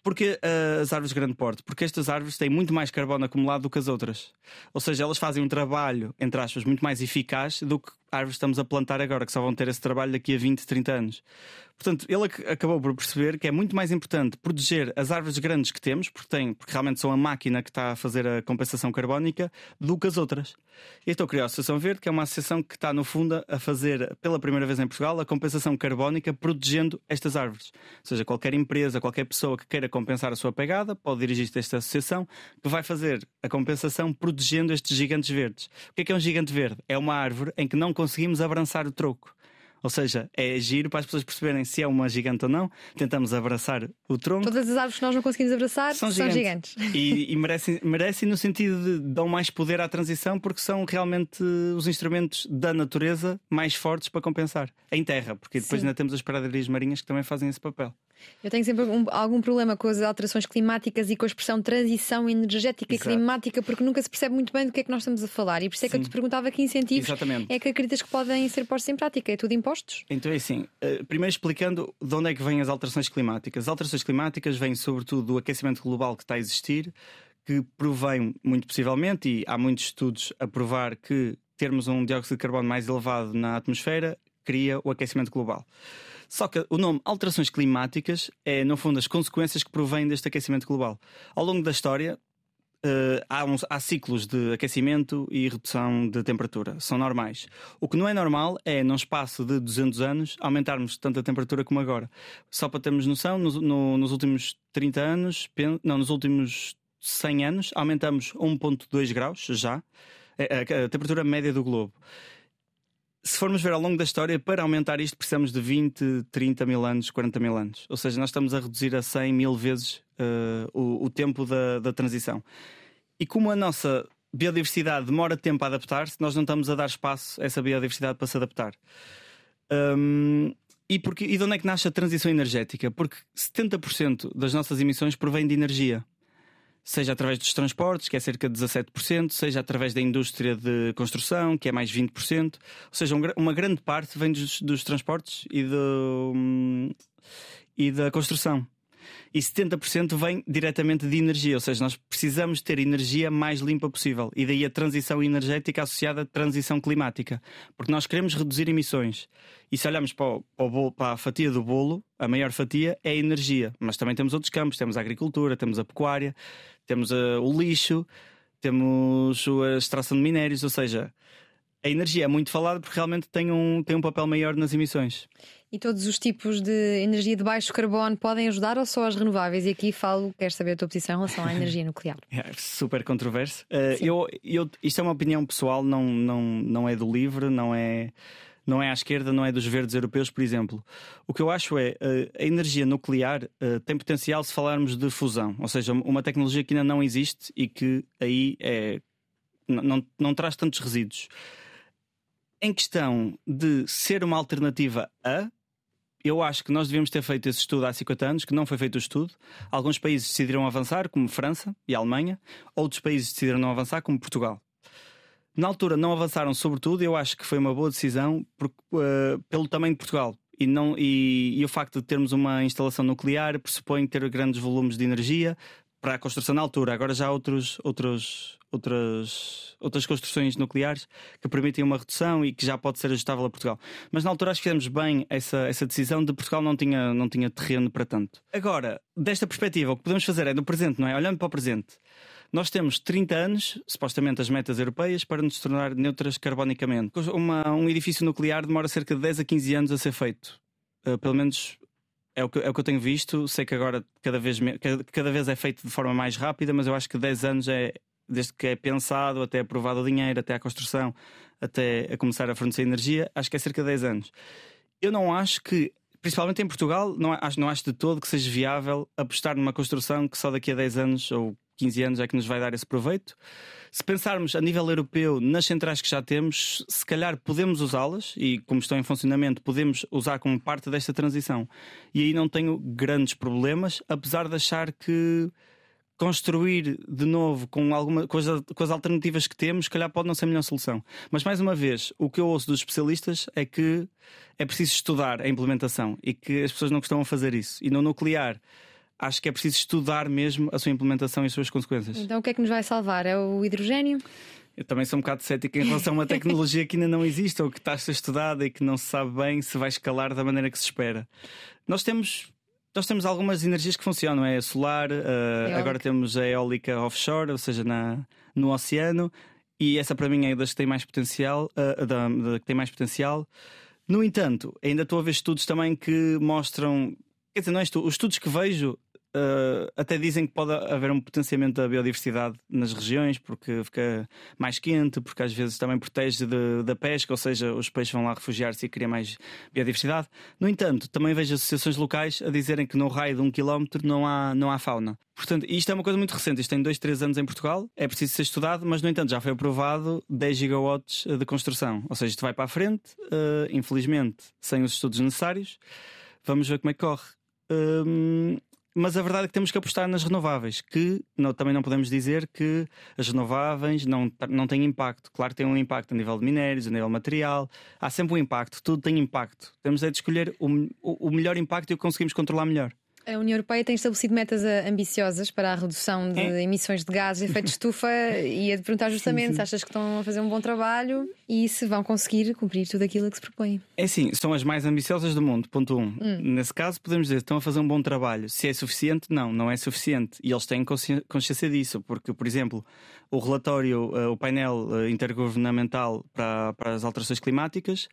Porquê uh, as árvores de grande porte? Porque estas árvores têm muito mais carbono acumulado do que as outras. Ou seja, elas fazem um trabalho, entre aspas, muito mais eficaz do que árvores estamos a plantar agora, que só vão ter esse trabalho daqui a 20, 30 anos. Portanto, ele acabou por perceber que é muito mais importante proteger as árvores grandes que temos, porque, tem, porque realmente são a máquina que está a fazer a compensação carbónica, do que as outras. E então criou a Associação Verde, que é uma associação que está, no fundo, a fazer, pela primeira vez em Portugal, a compensação carbónica protegendo estas árvores. Ou seja, qualquer empresa, qualquer pessoa que queira compensar a sua pegada, pode dirigir-se a esta associação, que vai fazer a compensação protegendo estes gigantes verdes. O que é, que é um gigante verde? É uma árvore em que não conseguimos abraçar o troco. Ou seja, é giro para as pessoas perceberem se é uma gigante ou não. Tentamos abraçar o tronco. Todas as árvores que nós não conseguimos abraçar são, são gigantes. E, e merecem, merecem no sentido de dão mais poder à transição porque são realmente os instrumentos da natureza mais fortes para compensar. Em terra, porque depois Sim. ainda temos as pradarias marinhas que também fazem esse papel. Eu tenho sempre um, algum problema com as alterações climáticas e com a expressão transição energética Exato. e climática, porque nunca se percebe muito bem do que é que nós estamos a falar. E por isso é que Sim. eu te perguntava que incentivos Exatamente. é que acreditas que podem ser postos em prática. É tudo impostos? Então é assim, uh, primeiro explicando de onde é que vêm as alterações climáticas. As alterações climáticas vêm sobretudo do aquecimento global que está a existir, que provém, muito possivelmente, e há muitos estudos a provar que termos um dióxido de carbono mais elevado na atmosfera cria o aquecimento global. Só que o nome alterações climáticas é, no fundo, as consequências que provêm deste aquecimento global. Ao longo da história, Uh, há, uns, há, ciclos de aquecimento e redução de temperatura, são normais. O que não é normal é, num espaço de 200 anos, aumentarmos tanto a temperatura como agora. Só para termos noção, no, no, nos últimos 30 anos, não, nos últimos 100 anos, aumentamos 1,2 graus já, é, a, a temperatura média do globo se formos ver ao longo da história, para aumentar isto precisamos de 20, 30 mil anos, 40 mil anos. Ou seja, nós estamos a reduzir a 100 mil vezes uh, o, o, tempo da, da transição. E como a nossa biodiversidade demora tempo a adaptar-se, nós não estamos a dar espaço a essa biodiversidade para se adaptar. Um, e, porque, e de onde é que nasce a transição energética? Porque 70% das nossas emissões provém de energia seja através dos transportes, que é cerca de 17%, seja através da indústria de construção, que é mais 20%, ou seja, um, uma grande parte vem dos, dos transportes e, do, hum, e da construção e 70% vem diretamente de energia, ou seja, nós precisamos ter energia mais limpa possível. E daí a transição energética associada à transição climática, porque nós queremos reduzir emissões. E se olharmos para, o, para a fatia do bolo, a maior fatia é a energia, mas também temos outros campos: temos a agricultura, temos a pecuária, temos uh, o lixo, temos a extração de minérios, ou seja, a energia é muito falada porque realmente tem um, tem um papel maior nas emissões. E todos os tipos de energia de baixo carbono podem ajudar ou só as renováveis? E aqui falo, quero saber a tua posição em relação à energia nuclear. É super controverso. Uh, eu, eu, isto é uma opinião pessoal, não, não, não é do LIVRE, não é, não é à esquerda, não é dos verdes europeus, por exemplo. O que eu acho é uh, a energia nuclear uh, tem potencial se falarmos de fusão, ou seja, uma tecnologia que ainda não existe e que aí é, não, não traz tantos resíduos. Em questão de ser uma alternativa a, eu acho que nós devíamos ter feito esse estudo há 50 anos, que não foi feito o estudo. Alguns países decidiram avançar, como França e Alemanha, outros países decidiram não avançar, como Portugal. Na altura não avançaram, sobretudo, eu acho que foi uma boa decisão por, uh, pelo tamanho de Portugal. E, não, e, e, o facto de termos uma instalação nuclear pressupõe ter grandes volumes de energia para a construção na altura. Agora já há outros, outros, outras, outras construções nucleares que permitem uma redução e que já pode ser ajustável a Portugal. Mas na altura acho que fizemos bem essa, essa decisão de Portugal não tinha, não tinha terreno para tanto. Agora, desta perspectiva, o que podemos fazer é no presente, não é? Olhando para o presente. Nós temos 30 anos, supostamente as metas europeias, para nos tornar neutras carbonicamente. Uma, um edifício nuclear demora cerca de 10 a 15 anos a ser feito. Uh, pelo menos é o, que, é o que eu tenho visto. Sei que agora cada vez, cada, cada vez é feito de forma mais rápida, mas eu acho que 10 anos é, desde que é pensado, até aprovado o dinheiro, até a construção, até a começar a fornecer energia, acho que é cerca de 10 anos. Eu não acho que, principalmente em Portugal, não acho, não acho de todo que seja viável apostar numa construção que só daqui a 10 anos ou 15 anos é que nos vai dar esse proveito. Se pensarmos a nível europeu nas centrais que já temos, se calhar podemos usá-las e, como estão em funcionamento, podemos usar como parte desta transição. E aí não tenho grandes problemas, apesar de achar que construir de novo com alguma coisa com as alternativas que temos, se calhar pode não ser a melhor solução. Mas mais uma vez, o que eu ouço dos especialistas é que é preciso estudar a implementação e que as pessoas não costumam fazer isso. E no nuclear, acho que é preciso estudar mesmo a sua implementação e as suas consequências. Então o que é que nos vai salvar? É o hidrogênio? Eu também sou um bocado cético em relação a uma tecnologia que ainda não existe ou que está a ser estudada e que não se sabe bem se vai escalar da maneira que se espera. Nós temos nós temos algumas energias que funcionam, é solar, uh, agora temos a eólica offshore, ou seja, na, no oceano, e essa para mim é das que tem mais potencial, uh, da, da, que tem mais potencial. No entanto, ainda estou a ver estudos também que mostram, quer dizer, não é estudo, os estudos que vejo Uh, até dizem que pode haver um potenciamento da biodiversidade nas regiões, porque fica mais quente, porque às vezes também protege de, da pesca, ou seja, os peixes vão lá refugiar-se e criar mais biodiversidade. No entanto, também vejo associações locais a dizerem que no raio de um quilómetro não há, não há fauna. Portanto, isto é uma coisa muito recente, isto tem 2, 3 anos em Portugal, é preciso ser estudado, mas no entanto já foi aprovado 10 gigawatts de construção. Ou seja, isto vai para a frente, uh, infelizmente, sem os estudos necessários. Vamos ver como é que corre. Um, mas a verdade é que temos que apostar nas renováveis, que não, também não podemos dizer que as renováveis não, não têm impacto. Claro que têm um impacto a nível de minérios, a nível material, há sempre um impacto, tudo tem impacto. Temos é de escolher o, o melhor impacto e o que conseguimos controlar melhor. A União Europeia tem estabelecido metas eh, ambiciosas para a redução de é. emissões de gases de efeito de estufa e ia te perguntar justamente sim, sim. se achas que estão a fazer um bom trabalho e se vão conseguir cumprir tudo aquilo que se propõe. É sim, são as mais ambiciosas do mundo, ponto um. Hum. Nesse caso, podemos dizer que estão a fazer um bom trabalho. Se é suficiente, não, não é suficiente. E eles têm consciência disso, porque, por exemplo, o relatório, eh, o painel eh, intergovernamental para, para as alterações climáticas,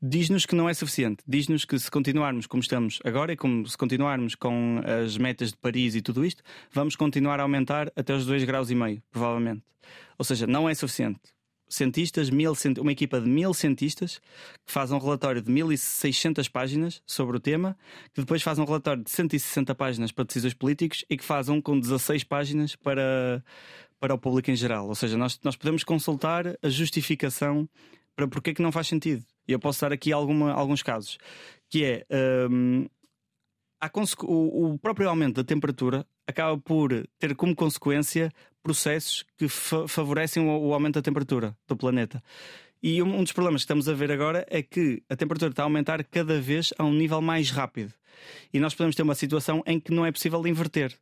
diz-nos que não é suficiente. Diz-nos que se continuarmos como estamos agora e como se continuarmos com as metas de Paris e tudo isto, vamos continuar a aumentar até os 2 graus e meio, provavelmente. Ou seja, não é suficiente. Cientistas, mil, uma equipa de mil cientistas que faz um relatório de 1600 páginas sobre o tema, que depois faz um relatório de 160 páginas para decisões políticos e que faz um com 16 páginas para, para o público em geral. Ou seja, nós, nós podemos consultar a justificação para porque é que não faz sentido. E eu posso dar aqui alguma, alguns casos, que é um, o, o, próprio aumento da temperatura acaba por ter como consequência processos que fa favorecem o, o, aumento da temperatura do planeta. E um, um, dos problemas que estamos a ver agora é que a temperatura está a aumentar cada vez a um nível mais rápido. E nós podemos ter uma situação em que não é possível inverter.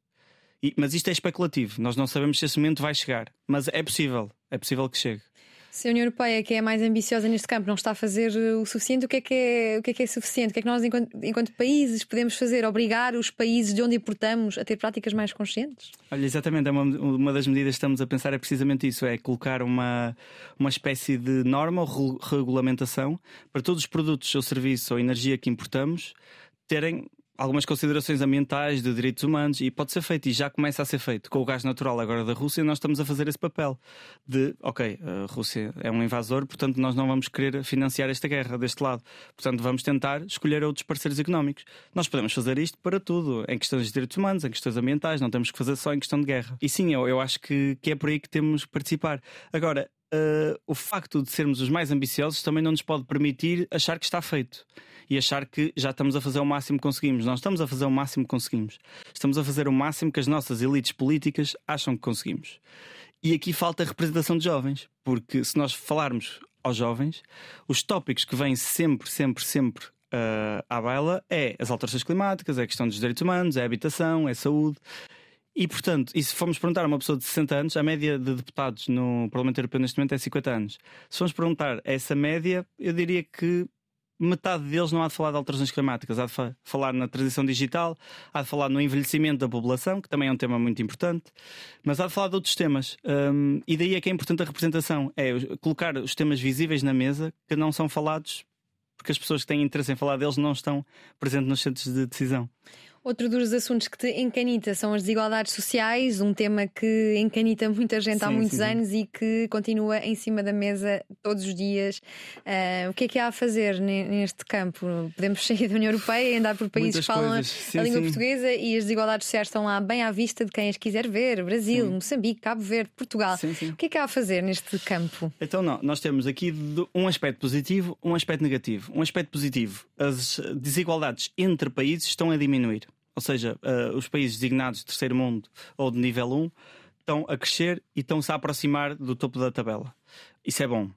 E, mas isto é especulativo, nós não sabemos se esse momento vai chegar. Mas é possível, é possível que chegue. Se a União Europeia, que é a mais ambiciosa neste campo, não está a fazer o suficiente, o que é que é, o que é, que é suficiente? O que é que nós, enquanto, enquanto países, podemos fazer? Obrigar os países de onde importamos a ter práticas mais conscientes? Olha, exatamente, é uma, uma das medidas que estamos a pensar é precisamente isso: é colocar uma, uma espécie de norma ou regulamentação para todos os produtos ou serviços ou energia que importamos terem algumas considerações ambientais, de direitos humanos, e pode ser feito, e já começa a ser feito. Com o gás natural agora da Rússia, nós estamos a fazer esse papel de, ok, a Rússia é um invasor, portanto nós não vamos querer financiar esta guerra deste lado. Portanto, vamos tentar escolher outros parceiros económicos. Nós podemos fazer isto para tudo, em questões de direitos humanos, em questões ambientais, não temos que fazer só em questão de guerra. E sim, eu, eu acho que, que é por aí que temos que participar. Agora, uh, o facto de sermos os mais ambiciosos também não nos pode permitir achar que está feito e achar que já estamos a fazer o máximo que conseguimos. Não estamos a fazer o máximo que conseguimos. Estamos a fazer o máximo que as nossas elites políticas acham que conseguimos. E aqui falta a representação de jovens, porque se nós falarmos aos jovens, os tópicos que vêm sempre, sempre, sempre uh, à baila é as alterações climáticas, é a questão dos direitos humanos, é a habitação, é a saúde. E, portanto, e se formos perguntar a uma pessoa de 60 anos, a média de deputados no Parlamento Europeu neste momento é 50 anos. Se formos perguntar essa média, eu diria que metade deles não há de falar de alterações climáticas, há de fa falar na transição digital, há de falar no envelhecimento da população, que também é um tema muito importante, mas há de falar de outros temas. Um, e daí é que é importante a representação é colocar os temas visíveis na mesa que não são falados porque as pessoas que têm interesse em falar deles não estão presentes nos centros de decisão. Outro dos assuntos que te encanita são as desigualdades sociais, um tema que encanita muita gente sim, há muitos sim, anos sim. e que continua em cima da mesa todos os dias. Uh, o que é que há a fazer neste campo? Podemos sair da União Europeia e andar por países que falam a língua portuguesa e as desigualdades sociais estão lá bem à vista de quem as quiser ver: Brasil, Moçambique, Cabo Verde, Portugal. O que é que há a fazer neste campo? Então, não, nós temos aqui um aspecto positivo, um aspecto negativo. Um aspecto positivo: as desigualdades entre países estão a diminuir ou seja, uh, os países designados de terceiro mundo ou de nível 1 estão a crescer e estão-se a aproximar do topo da tabela. Isso é bom.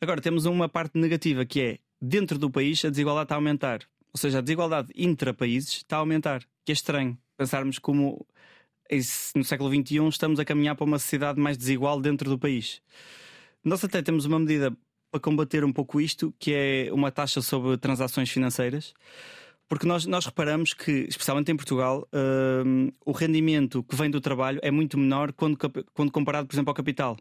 Agora temos uma parte negativa que é dentro do país a desigualdade está a aumentar. Ou seja, a desigualdade intra-países está a aumentar, que é estranho pensarmos como no século XXI estamos a caminhar para uma sociedade mais desigual dentro do país. Nós até temos uma medida para combater um pouco isto, que é uma taxa sobre transações financeiras. Porque nós, nós reparamos que, especialmente em Portugal, uh, o rendimento que vem do trabalho é muito menor quando, quando comparado, por exemplo, ao capital.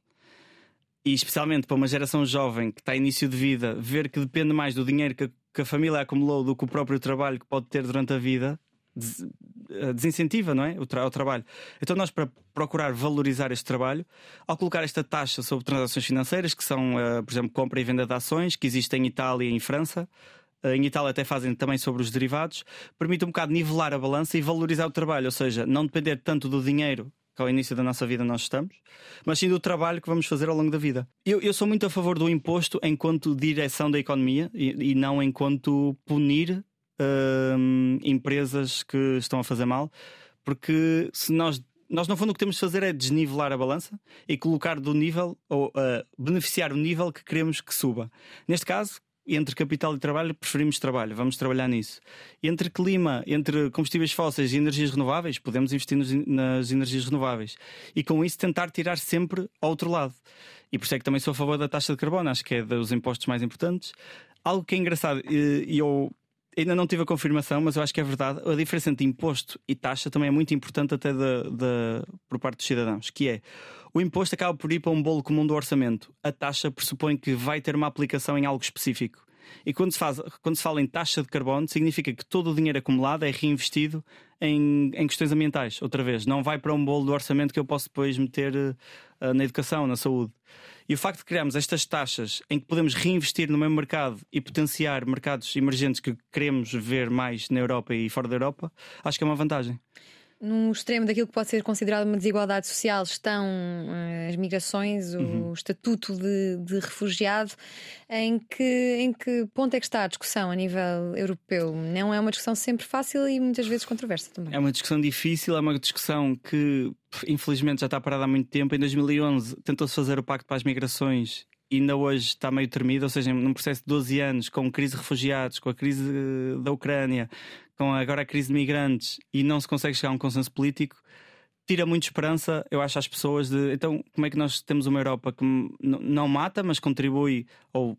E especialmente para uma geração jovem que está em início de vida, ver que depende mais do dinheiro que a, que a família acumulou do que o próprio trabalho que pode ter durante a vida, des, eh, desincentiva, não é? O, tra o trabalho. Então, nós, para procurar valorizar este trabalho, ao colocar esta taxa sobre transações financeiras, que são, uh, por exemplo, compra e venda de ações, que existem em Itália e em França, em Itália até fazem também sobre os derivados, permite um bocado nivelar a balança e valorizar o trabalho, ou seja, não depender tanto do dinheiro que ao início da nossa vida nós estamos, mas sim do trabalho que vamos fazer ao longo da vida. Eu, eu sou muito a favor do imposto enquanto direção da economia e, e não enquanto punir uh, empresas que estão a fazer mal, porque se nós nós, no fundo, o que temos de fazer é desnivelar a balança e colocar do nível, ou uh, beneficiar o nível que queremos que suba. Neste caso, entre capital e trabalho, preferimos trabalho, vamos trabalhar nisso. Entre clima, entre combustíveis fósseis e energias renováveis, podemos investir nas energias renováveis. E com isso tentar tirar sempre ao outro lado. E por isso é que também sou a favor da taxa de carbono, acho que é dos impostos mais importantes. Algo que é engraçado, e eu ainda não tive a confirmação, mas eu acho que é verdade. A diferença entre imposto e taxa também é muito importante, até de, de, por parte dos cidadãos, que é o imposto acaba por ir para um bolo comum do orçamento. A taxa pressupõe que vai ter uma aplicação em algo específico. E quando se, faz, quando se fala em taxa de carbono, significa que todo o dinheiro acumulado é reinvestido em, em questões ambientais. Outra vez, não vai para um bolo do orçamento que eu posso depois meter uh, na educação, na saúde. E o facto de criarmos estas taxas em que podemos reinvestir no mesmo mercado e potenciar mercados emergentes que queremos ver mais na Europa e fora da Europa, acho que é uma vantagem no extremo daquilo que pode ser considerado uma desigualdade social estão uh, as migrações, o uhum. estatuto de, de, refugiado. Em que, em que ponto é que está a discussão a nível europeu? Não é uma discussão sempre fácil e muitas vezes controversa também. É uma discussão difícil, é uma discussão que infelizmente já está parada há muito tempo. Em 2011 tentou-se fazer o Pacto para as Migrações ainda hoje está meio termido, ou seja, num processo de 12 anos, com crise de refugiados, com a crise eh, da Ucrânia, com agora a crise de migrantes e não se consegue chegar a um consenso político, tira muito esperança, eu acho, às pessoas de então como é que nós temos uma Europa que não mata, mas contribui ou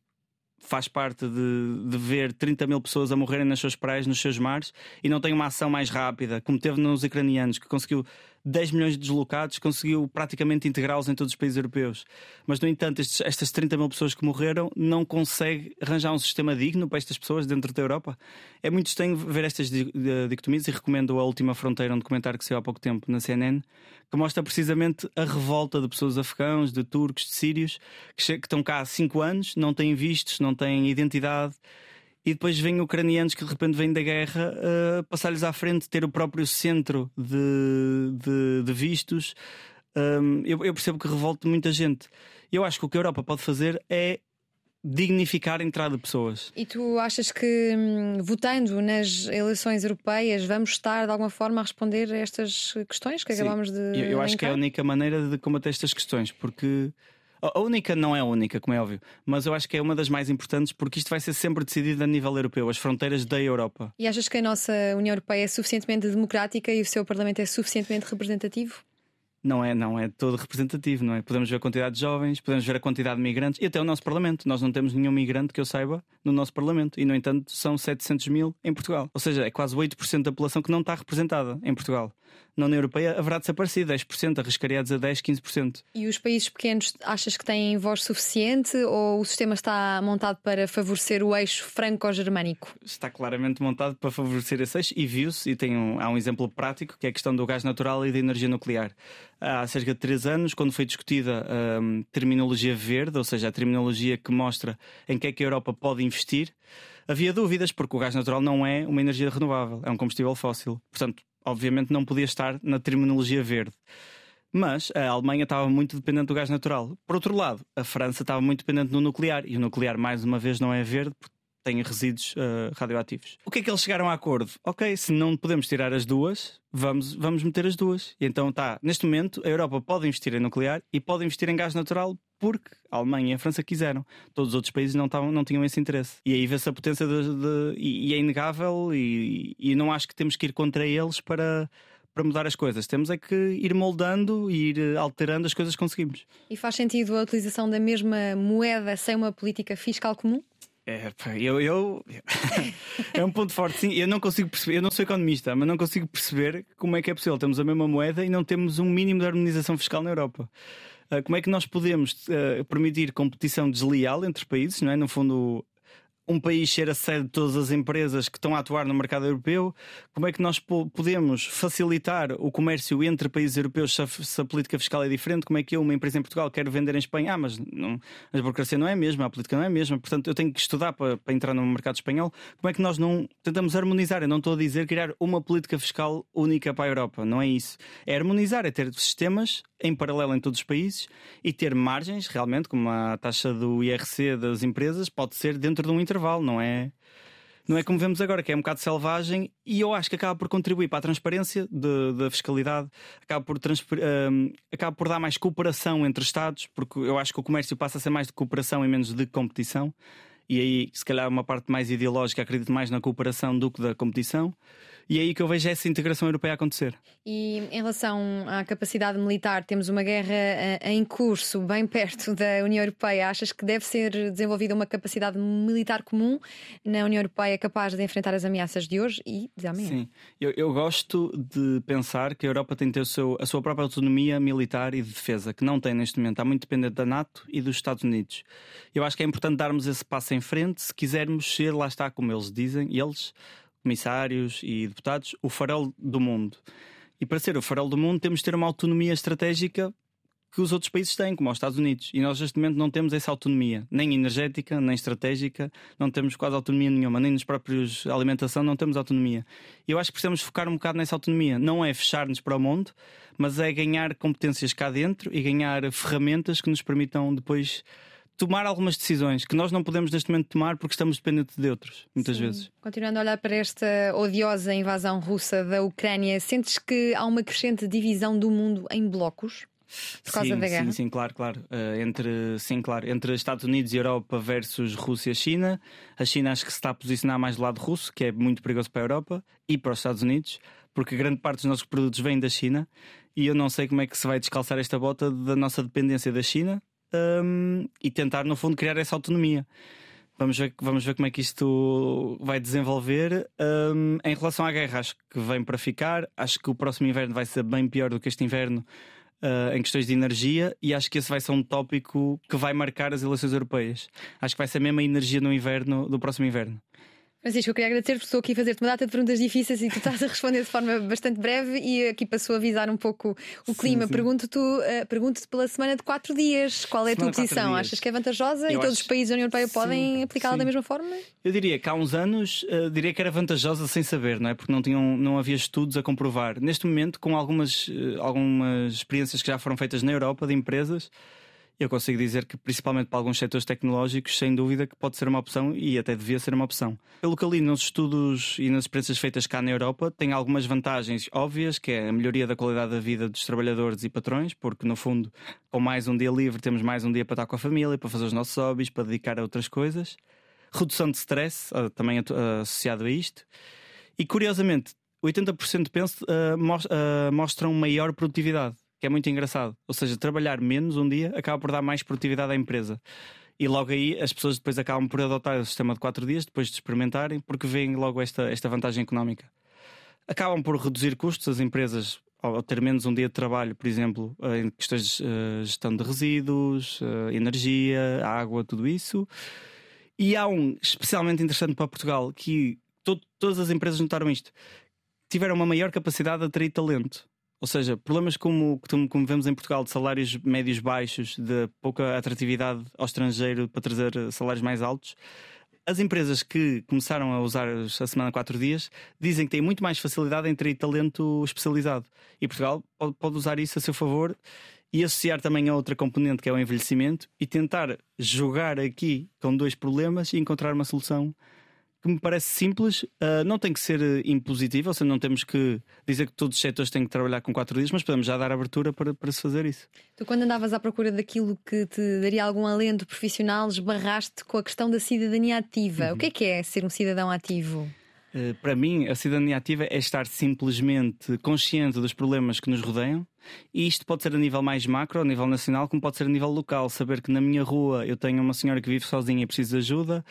faz parte de, de, ver 30 mil pessoas a morrerem nas suas praias, nos seus mares, e não tem uma ação mais rápida, como teve nos ucranianos, que conseguiu 10 milhões de deslocados, conseguiu praticamente integrá-los em todos os países europeus. Mas, no entanto, estes, estas 30 mil pessoas que morreram não consegue arranjar um sistema digno para estas pessoas dentro da Europa. É muito estranho ver estas dicotomias e recomendo A Última Fronteira, um documentário que saiu há pouco tempo na CNN, que mostra precisamente a revolta de pessoas afegãos, de turcos, de sírios, que, que estão cá há 5 anos, não têm vistos, não têm identidade e depois vêm ucranianos que de repente vêm da guerra uh, passar-lhes à frente, ter o próprio centro de, de, de vistos. Um, eu, eu, percebo que revolta muita gente. Eu acho que o que a Europa pode fazer é dignificar a entrada de pessoas. E tu achas que hum, votando nas eleições europeias vamos estar de alguma forma a responder a estas questões que Sim, acabamos de. Eu, eu acho que é a única maneira de combater estas questões, porque a única não é a única, como é óbvio, mas eu acho que é uma das mais importantes porque isto vai ser sempre decidido a nível europeu, as fronteiras da Europa. E achas que a nossa União Europeia é suficientemente democrática e o seu Parlamento é suficientemente representativo? Não é, não é todo representativo, não é? Podemos ver a quantidade de jovens, podemos ver a quantidade de migrantes e até o nosso Parlamento. Nós não temos nenhum migrante que eu saiba no nosso Parlamento e, no entanto, são 700 mil em Portugal. Ou seja, é quase 8% da população que não está representada em Portugal na União Europeia haverá desaparecido 10%, arriscariados a 10, 15%. E os países pequenos achas que têm voz suficiente ou o sistema está montado para favorecer o eixo franco-germânico? Está claramente montado para favorecer esse eixo e viu-se, e tem um, há um exemplo prático que é a questão do gás natural e da energia nuclear. Há cerca de 3 anos, quando foi discutida a um, terminologia verde, ou seja, a terminologia que mostra em que é que a Europa pode investir, havia dúvidas, porque o gás natural não é uma energia renovável, é um combustível fóssil. Portanto, obviamente não podia estar na terminologia verde. Mas a Alemanha estava muito dependente do gás natural. Por outro lado, a França estava muito dependente do nuclear. E o nuclear, mais uma vez, não é verde porque tem resíduos uh, radioativos. O que é que eles chegaram a acordo? Ok, se não podemos tirar as duas, vamos, vamos meter as duas. E então está, neste momento, a Europa pode investir em nuclear e pode investir em gás natural porque a Alemanha e a França quiseram. Todos os outros países não, tavam, não tinham esse interesse. E aí vê-se a potência de, de, e, e, é inegável e, e não acho que temos que ir contra eles para para mudar as coisas. Temos é que ir moldando e ir alterando as coisas que conseguimos. E faz sentido a utilização da mesma moeda sem uma política fiscal comum? É, eu, eu é um ponto forte, sim. Eu não consigo perceber, eu não sou economista, mas não consigo perceber como é que é possível. Temos a mesma moeda e não temos um mínimo de harmonização fiscal na Europa. Ah, como é que nós podemos uh, permitir competição desleal entre países, não é? No fundo, um país ser a sede de todas as empresas que estão a atuar no mercado europeu? Como é que nós podemos facilitar o comércio entre países europeus se a, se a, política fiscal é diferente? Como é que eu, uma empresa em Portugal, quero vender em Espanha? Ah, mas não, a burocracia não é a mesma, a política não é a mesma, portanto eu tenho que estudar para, para entrar no mercado espanhol. Como é que nós não tentamos harmonizar? Eu não estou a dizer criar uma política fiscal única para a Europa, não é isso. É harmonizar, é ter sistemas em paralelo em todos os países e ter margens, realmente, como a taxa do IRC das empresas, pode ser dentro de um intervalo, não é? Não é como vemos agora, que é um bocado selvagem, e eu acho que acaba por contribuir para a transparência da fiscalidade, acaba por, um, acaba por dar mais cooperação entre Estados, porque eu acho que o comércio passa a ser mais de cooperação e menos de competição. E aí, se calhar, uma parte mais ideológica, acredito mais na cooperação do que da competição. E é aí que eu vejo essa integração europeia acontecer. E em relação à capacidade militar, temos uma guerra eh, em curso, bem perto da União Europeia. Achas que deve ser desenvolvida uma capacidade militar comum na União Europeia capaz de enfrentar as ameaças de hoje e de amanhã? Sim, eu, eu gosto de pensar que a Europa tem que ter seu, a sua própria autonomia militar e de defesa, que não tem neste momento. Está muito dependente da NATO e dos Estados Unidos. Eu acho que é importante darmos esse passo em frente se quisermos ser, lá está, como eles dizem, eles comissários e deputados, o farol do mundo. E para ser o farol do mundo, temos de ter uma autonomia estratégica que os outros países têm, como os Estados Unidos. E nós, neste momento, não temos essa autonomia, nem energética, nem estratégica, não temos quase autonomia nenhuma, nem nos próprios alimentação não temos autonomia. E eu acho que precisamos focar um bocado nessa autonomia. Não é fechar-nos para o mundo, mas é ganhar competências cá dentro e ganhar ferramentas que nos permitam depois tomar algumas decisões que nós não podemos neste momento tomar porque estamos dependentes de outros, muitas Sim. vezes. Continuando a olhar para esta odiosa invasão russa da Ucrânia, sentes que há uma crescente divisão do mundo em blocos? Por causa sim, da guerra? Sim, sim, claro, claro. Uh, entre, sim, claro. Entre Estados Unidos e Europa versus Rússia e China. A China acho que se está a posicionar mais do lado russo, que é muito perigoso para a Europa e para os Estados Unidos, porque grande parte dos nossos produtos vem da China e eu não sei como é que se vai descalçar esta bota da nossa dependência da China um, e tentar, no fundo, criar essa autonomia. Vamos ver, vamos ver como é que isto vai desenvolver. Um, em relação à guerra, acho que vem para ficar. Acho que o próximo inverno vai ser bem pior do que este inverno uh, em questões de energia. E acho que esse vai ser um tópico que vai marcar as eleições europeias. Acho que vai ser mesmo a energia no inverno, do próximo inverno. Francisco, eu queria agradecer porque estou aqui a fazer-te uma data de perguntas difíceis e tu estás a responder de forma bastante breve e aqui para suavizar um pouco o clima. Pergunto-te uh, pergunto pela semana de quatro dias. Qual é a tua posição? Achas que é vantajosa eu e todos acho... os países da União Europeia podem aplicá-la da mesma forma? Eu diria que há uns anos uh, diria que era vantajosa sem saber, não é? Porque não, tinham, não havia estudos a comprovar. Neste momento, com algumas, uh, algumas experiências que já foram feitas na Europa de empresas eu consigo dizer que, principalmente para alguns setores tecnológicos, sem dúvida que pode ser uma opção e até devia ser uma opção. Pelo que ali nos estudos e nas experiências feitas cá na Europa, tem algumas vantagens óbvias, que é a melhoria da qualidade da vida dos trabalhadores e patrões, porque no fundo, com mais um dia livre, temos mais um dia para estar com a família, para fazer os nossos hobbies, para dedicar a outras coisas. Redução de stress, ah, também associado a isto. E curiosamente, 80% penso, uh, mostram maior produtividade que é muito engraçado. Ou seja, trabalhar menos um dia acaba por dar mais produtividade à empresa. E logo aí as pessoas depois acabam por adotar o sistema de quatro dias, depois de experimentarem, porque veem logo esta, esta vantagem económica. Acabam por reduzir custos, as empresas, ao ter menos um dia de trabalho, por exemplo, em questões de uh, gestão de resíduos, uh, energia, água, tudo isso. E há um especialmente interessante para Portugal que to todas as empresas notaram isto. Tiveram uma maior capacidade de atrair talento. Ou seja, problemas como, como vemos em Portugal de salários médios baixos, de pouca atratividade ao estrangeiro para trazer salários mais altos. As empresas que começaram a usar a semana 4 dias dizem que têm muito mais facilidade em ter talento especializado. E Portugal pode, pode usar isso a seu favor e associar também a outra componente que é o envelhecimento e tentar jogar aqui com dois problemas e encontrar uma solução que me parece simples, uh, não tem que ser uh, impositivo, ou seja, não temos que dizer que todos os setores têm que trabalhar com quatro dias, mas podemos já dar abertura para, para se fazer isso. Tu, quando andavas à procura daquilo que te daria algum alento profissional, esbarraste com a questão da cidadania ativa. Uhum. O que é que é ser um cidadão ativo? Uh, para mim, a cidadania ativa é estar simplesmente consciente dos problemas que nos rodeiam. E isto pode ser a nível mais macro, a nível nacional, como pode ser a nível local. Saber que na minha rua eu tenho uma senhora que vive sozinha e precisa de ajuda,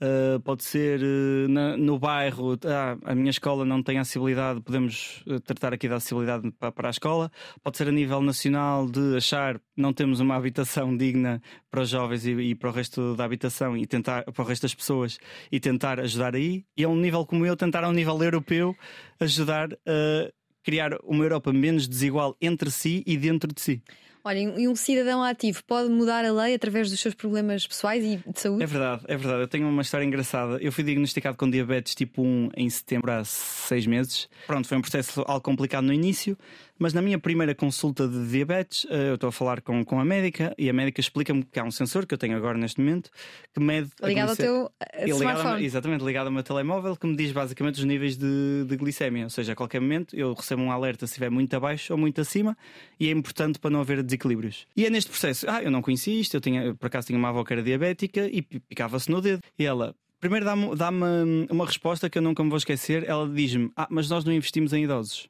Uh, pode ser uh, na, no bairro, ah, a minha escola não tem acessibilidade, podemos uh, tratar aqui da acessibilidade para, para, a escola. Pode ser a nível nacional de achar não temos uma habitação digna para os jovens e, e, para o resto da habitação e tentar para o resto das pessoas e tentar ajudar aí. E a um nível como eu, tentar a um nível europeu ajudar a criar uma Europa menos desigual entre si e dentro de si. Olha, e um cidadão ativo pode mudar a lei através dos seus problemas pessoais e de saúde? É verdade, é verdade. Eu tenho uma história engraçada. Eu fui diagnosticado com diabetes tipo 1 em setembro há seis meses. Pronto, foi um processo algo complicado no início, Mas na minha primeira consulta de diabetes, eh, eu estou a falar com, com a médica e a médica explica-me que há um sensor que eu tenho agora neste momento que mede. Ligado ao teu eh, ligado smartphone. exatamente, ligado ao meu telemóvel, que me diz basicamente os níveis de, de glicémia. Ou seja, a qualquer momento eu recebo um alerta se estiver muito abaixo ou muito acima e é importante para não haver desequilíbrios. E é neste processo, ah, eu não conhecia isto, eu tinha, por acaso tinha uma avó que era diabética e picava-se no dedo. E ela, primeiro dá-me dá uma resposta que eu nunca me vou esquecer. Ela diz-me: Ah, mas nós não investimos em idosos.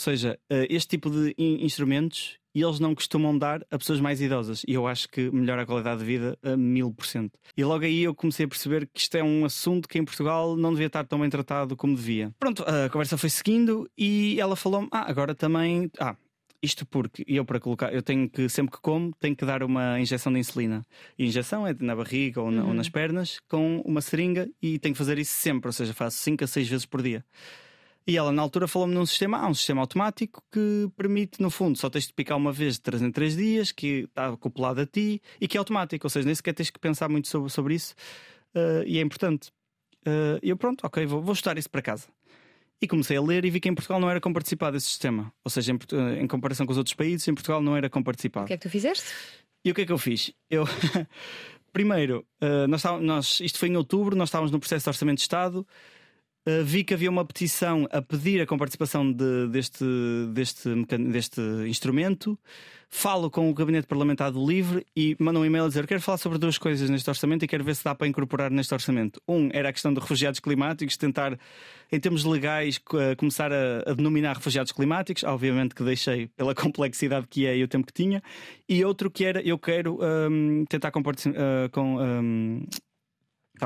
Ou seja, eh, este tipo de instrumentos e eles não costumam dar a pessoas mais idosas. E eu acho que melhora a qualidade de vida a mil por cento. E logo aí eu comecei a perceber que isto é um assunto que em Portugal não devia estar tão bem tratado como devia. Pronto, a conversa foi seguindo e ela falou-me: Ah, agora também. Ah, isto porque eu para colocar, eu tenho que, sempre que como, tenho que dar uma injeção de insulina. E injeção é na barriga ou, na, uhum. ou nas pernas, com uma seringa, e tenho que fazer isso sempre, ou seja, faço 5 a 6 vezes por dia. E ela, na altura, falou-me num sistema, há um sistema automático que permite, no fundo, só tens de picar uma vez de 3 em 3 dias, que está acoplado a ti e que é automático, ou seja, nem sequer tens que pensar muito sobre, sobre isso uh, e é importante. Uh, eu, pronto, ok, vou, vou estudar isso para casa. E comecei a ler e vi que em Portugal não era comparticipado esse sistema. Ou seja, em, em comparação com os outros países, em Portugal não era comparticipado. O que é que tu fizeste? E o que é que eu fiz? Eu. Primeiro, uh, nós, nós, isto foi em outubro, nós estávamos no processo de orçamento de Estado Uh, vi que havia uma petição a pedir a comparticipação de, deste, deste, deste instrumento. Falo com o Gabinete Parlamentar do Livre e mando um e-mail a dizer: Quero falar sobre duas coisas neste orçamento e quero ver se dá para incorporar neste orçamento. Um era a questão de refugiados climáticos, tentar, em termos legais, uh, começar a, a, denominar refugiados climáticos. Obviamente que deixei pela complexidade que é e o tempo que tinha. E outro que era: eu quero um, tentar uh, com. Um,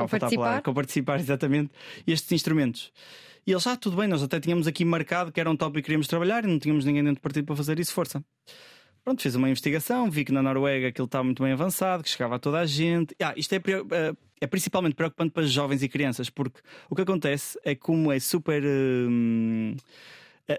com participar. com participar, exatamente, estes instrumentos. E eles, ah, tudo bem, nós até tínhamos aqui marcado que era um tópico que queríamos trabalhar e não tínhamos ninguém dentro do partido para fazer isso, força. Pronto, fiz uma investigação, vi que na Noruega aquilo estava muito bem avançado, que chegava a toda a gente. Ah, isto é, eh, é principalmente preocupante para jovens e crianças, porque o que acontece é como é super. Hum,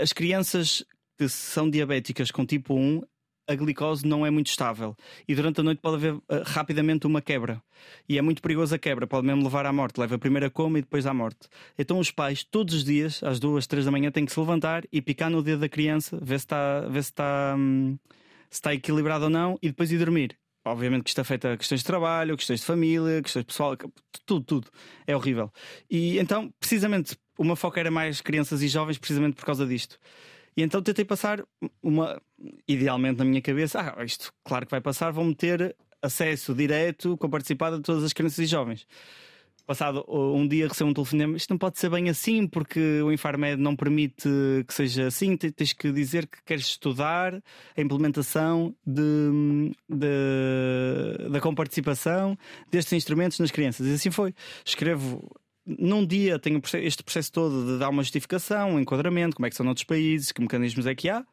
as crianças que são diabéticas com tipo 1 a glicose não é muito estável e durante a noite pode haver uh, rapidamente uma quebra. E é muito perigoso a quebra, pode mesmo levar à morte. Leva primeiro a coma e depois à morte. Então os pais, todos os dias, às duas, três da manhã, têm que se levantar e picar no dedo da criança, ver se está, se está, hum, está equilibrado ou não e depois ir dormir. Obviamente que isto afeta questões de trabalho, questões de família, questões pessoal, tudo, tudo. É horrível. E então, precisamente, o meu foco era mais crianças e jovens, precisamente por causa disto. E então tentei passar uma, idealmente na minha cabeça, ah, isto claro que vai passar, vão ter acesso direto com a participada de todas as crianças e jovens. Passado um dia recebo um telefonema, isto não pode ser bem assim, porque o Infarmed não permite que seja assim, tens que dizer que queres estudar a implementação de, de, da comparticipação destes instrumentos nas crianças. E assim foi. Escrevo num dia tenho este processo todo de dar uma justificação, um enquadramento, como é que são noutros países, que mecanismos é que há,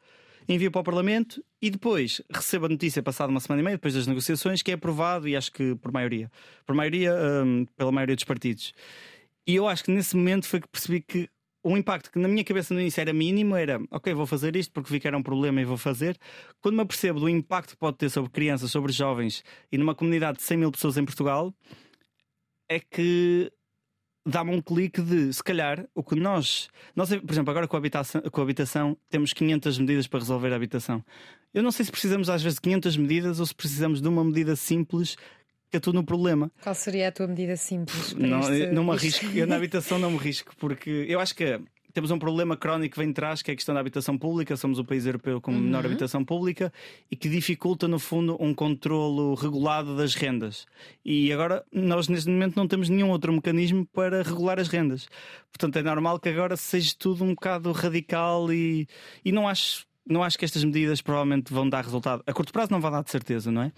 envio para o Parlamento e depois recebo a notícia passada uma semana e meia, depois das negociações, que é aprovado e acho que por maioria. Por maioria, um, pela maioria dos partidos. E eu acho que nesse momento foi que percebi que o impacto que na minha cabeça no início era mínimo era ok, vou fazer isto porque vi que era um problema e vou fazer. Quando me apercebo do impacto que pode ter sobre crianças, sobre jovens e numa comunidade de 100 mil pessoas em Portugal, é que dá-me um clique de, se calhar, o que nós, nós por exemplo, agora com a, habitação, com a habitação, temos 500 medidas para resolver a habitação. Eu não sei se precisamos às vezes de 500 medidas ou se precisamos de uma medida simples que atua no problema. Qual seria a tua medida simples? Não, este... não me arrisco, eu na habitação não me arrisco, porque eu acho que temos um problema crónico que vem de trás, que é a questão da habitação pública. Somos o país europeu com uhum. menor habitação pública e que dificulta, no fundo, um controlo regulado das rendas. E agora, nós neste momento não temos nenhum outro mecanismo para regular as rendas. Portanto, é normal que agora seja tudo um bocado radical e, e não acho não acho que estas medidas provavelmente vão dar resultado. A curto prazo não vai dar de certeza, não é?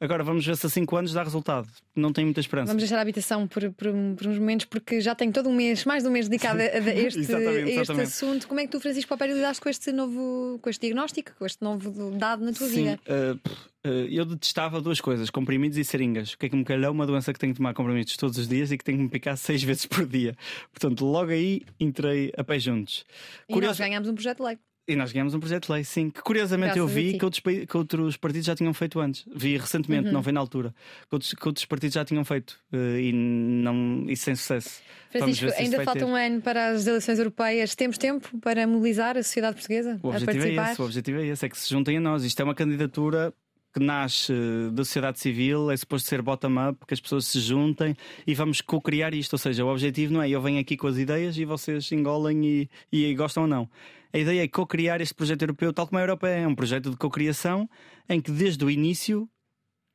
Agora vamos ver se a 5 anos dá resultado. Não tenho muita esperança. Vamos deixar a habitação por, por, por, uns momentos, porque já tenho todo um mês, mais de um mês dedicado a, este, exatamente, a este assunto. Como é que tu, Francisco Papel, lidaste com este novo com este diagnóstico, com este novo dado na tua Sim, vida? Uh, eu detestava duas coisas: comprimidos e seringas. O que é que me calhou? Uma doença que tenho que tomar comprimidos todos os dias e que tenho que me picar seis vezes por dia. Portanto, logo aí entrei a pé juntos. E Curioso... nós ganhámos um projeto de lei. E nós ganhamos um projeto de lei, sim. Que curiosamente Graças eu vi que outros, que outros partidos já tinham feito antes. Vi recentemente, Uhum. não foi na altura. Que outros, que outros partidos já tinham feito eh, e, não, e sem sucesso. Francisco, se ainda falta ter. um ano para as eleições europeias. Temos tempo para mobilizar a sociedade portuguesa O a objetivo é participar? esse, o objetivo é esse, é que se juntem a nós. Isto é uma candidatura que nasce eh, da sociedade civil, é suposto ser bottom-up, que as pessoas se juntem e vamos co-criar isto. Ou seja, o objetivo não é eu venho aqui com as ideias e vocês engolem e, e gostam ou não. A ideia é co-criar este projeto europeu, tal como a Europa é, um projeto de co-criação em que desde o início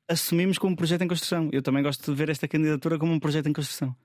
assumimos como um projeto em construção. Eu também gosto de ver esta candidatura como um projeto em construção.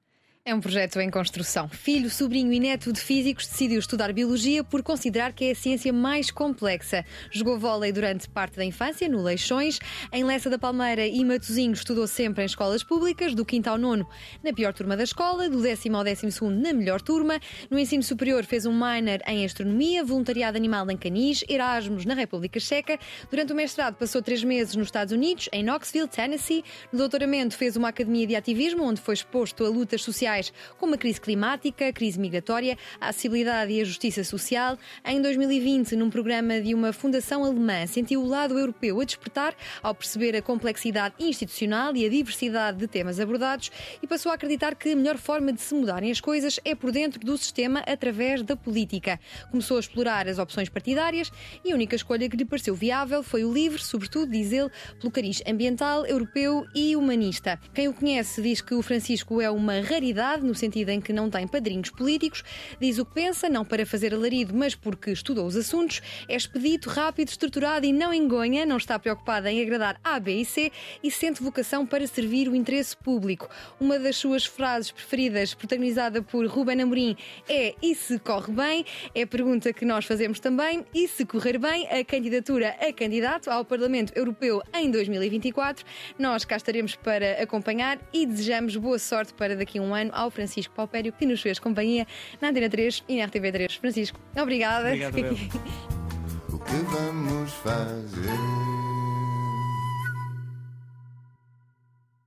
É um projeto em construção. Filho, sobrinho e neto de físicos decidiu estudar biologia por considerar que é a ciência mais complexa. Jogou vôlei durante parte da infância, no Leixões. Em Lessa da Palmeira e Matosinhos estudou sempre em escolas públicas, do quinto ao nono na pior turma da escola, do décimo ao décimo segundo na melhor turma. No ensino superior fez um minor em astronomia, voluntariado animal em canis, Erasmus na República Checa. Durante o mestrado passou três meses nos Estados Unidos, em Knoxville, Tennessee. No doutoramento fez uma academia de ativismo, onde foi exposto a lutas sociais como a crise climática, a crise migratória, a acessibilidade e a justiça social. Em 2020, num programa de uma fundação alemã, sentiu o lado europeu a despertar ao perceber a complexidade institucional e a diversidade de temas abordados e passou a acreditar que a melhor forma de se mudarem as coisas é por dentro do sistema através da política. Começou a explorar as opções partidárias e a única escolha que lhe pareceu viável foi o livre, sobretudo, diz ele, pelo cariz ambiental, europeu e humanista. Quem o conhece diz que o Francisco é uma raridade, no sentido em que não tem padrinhos políticos, diz o que pensa, não para fazer alarido, mas porque estudou os assuntos, é expedito, rápido, estruturado e não engonha, não está preocupado em agradar A, B e C e sente vocação para servir o interesse público. Uma das suas frases preferidas, protagonizada por Ruben Amorim, é E se corre bem? É a pergunta que nós fazemos também. E se correr bem, a candidatura a candidato ao Parlamento Europeu em 2024. Nós cá estaremos para acompanhar e desejamos boa sorte para daqui a um ano ao Francisco Paupério, que nos fez companhia na Antena 3 e na RTV3. Francisco, obrigada. Obrigado. O que vamos fazer?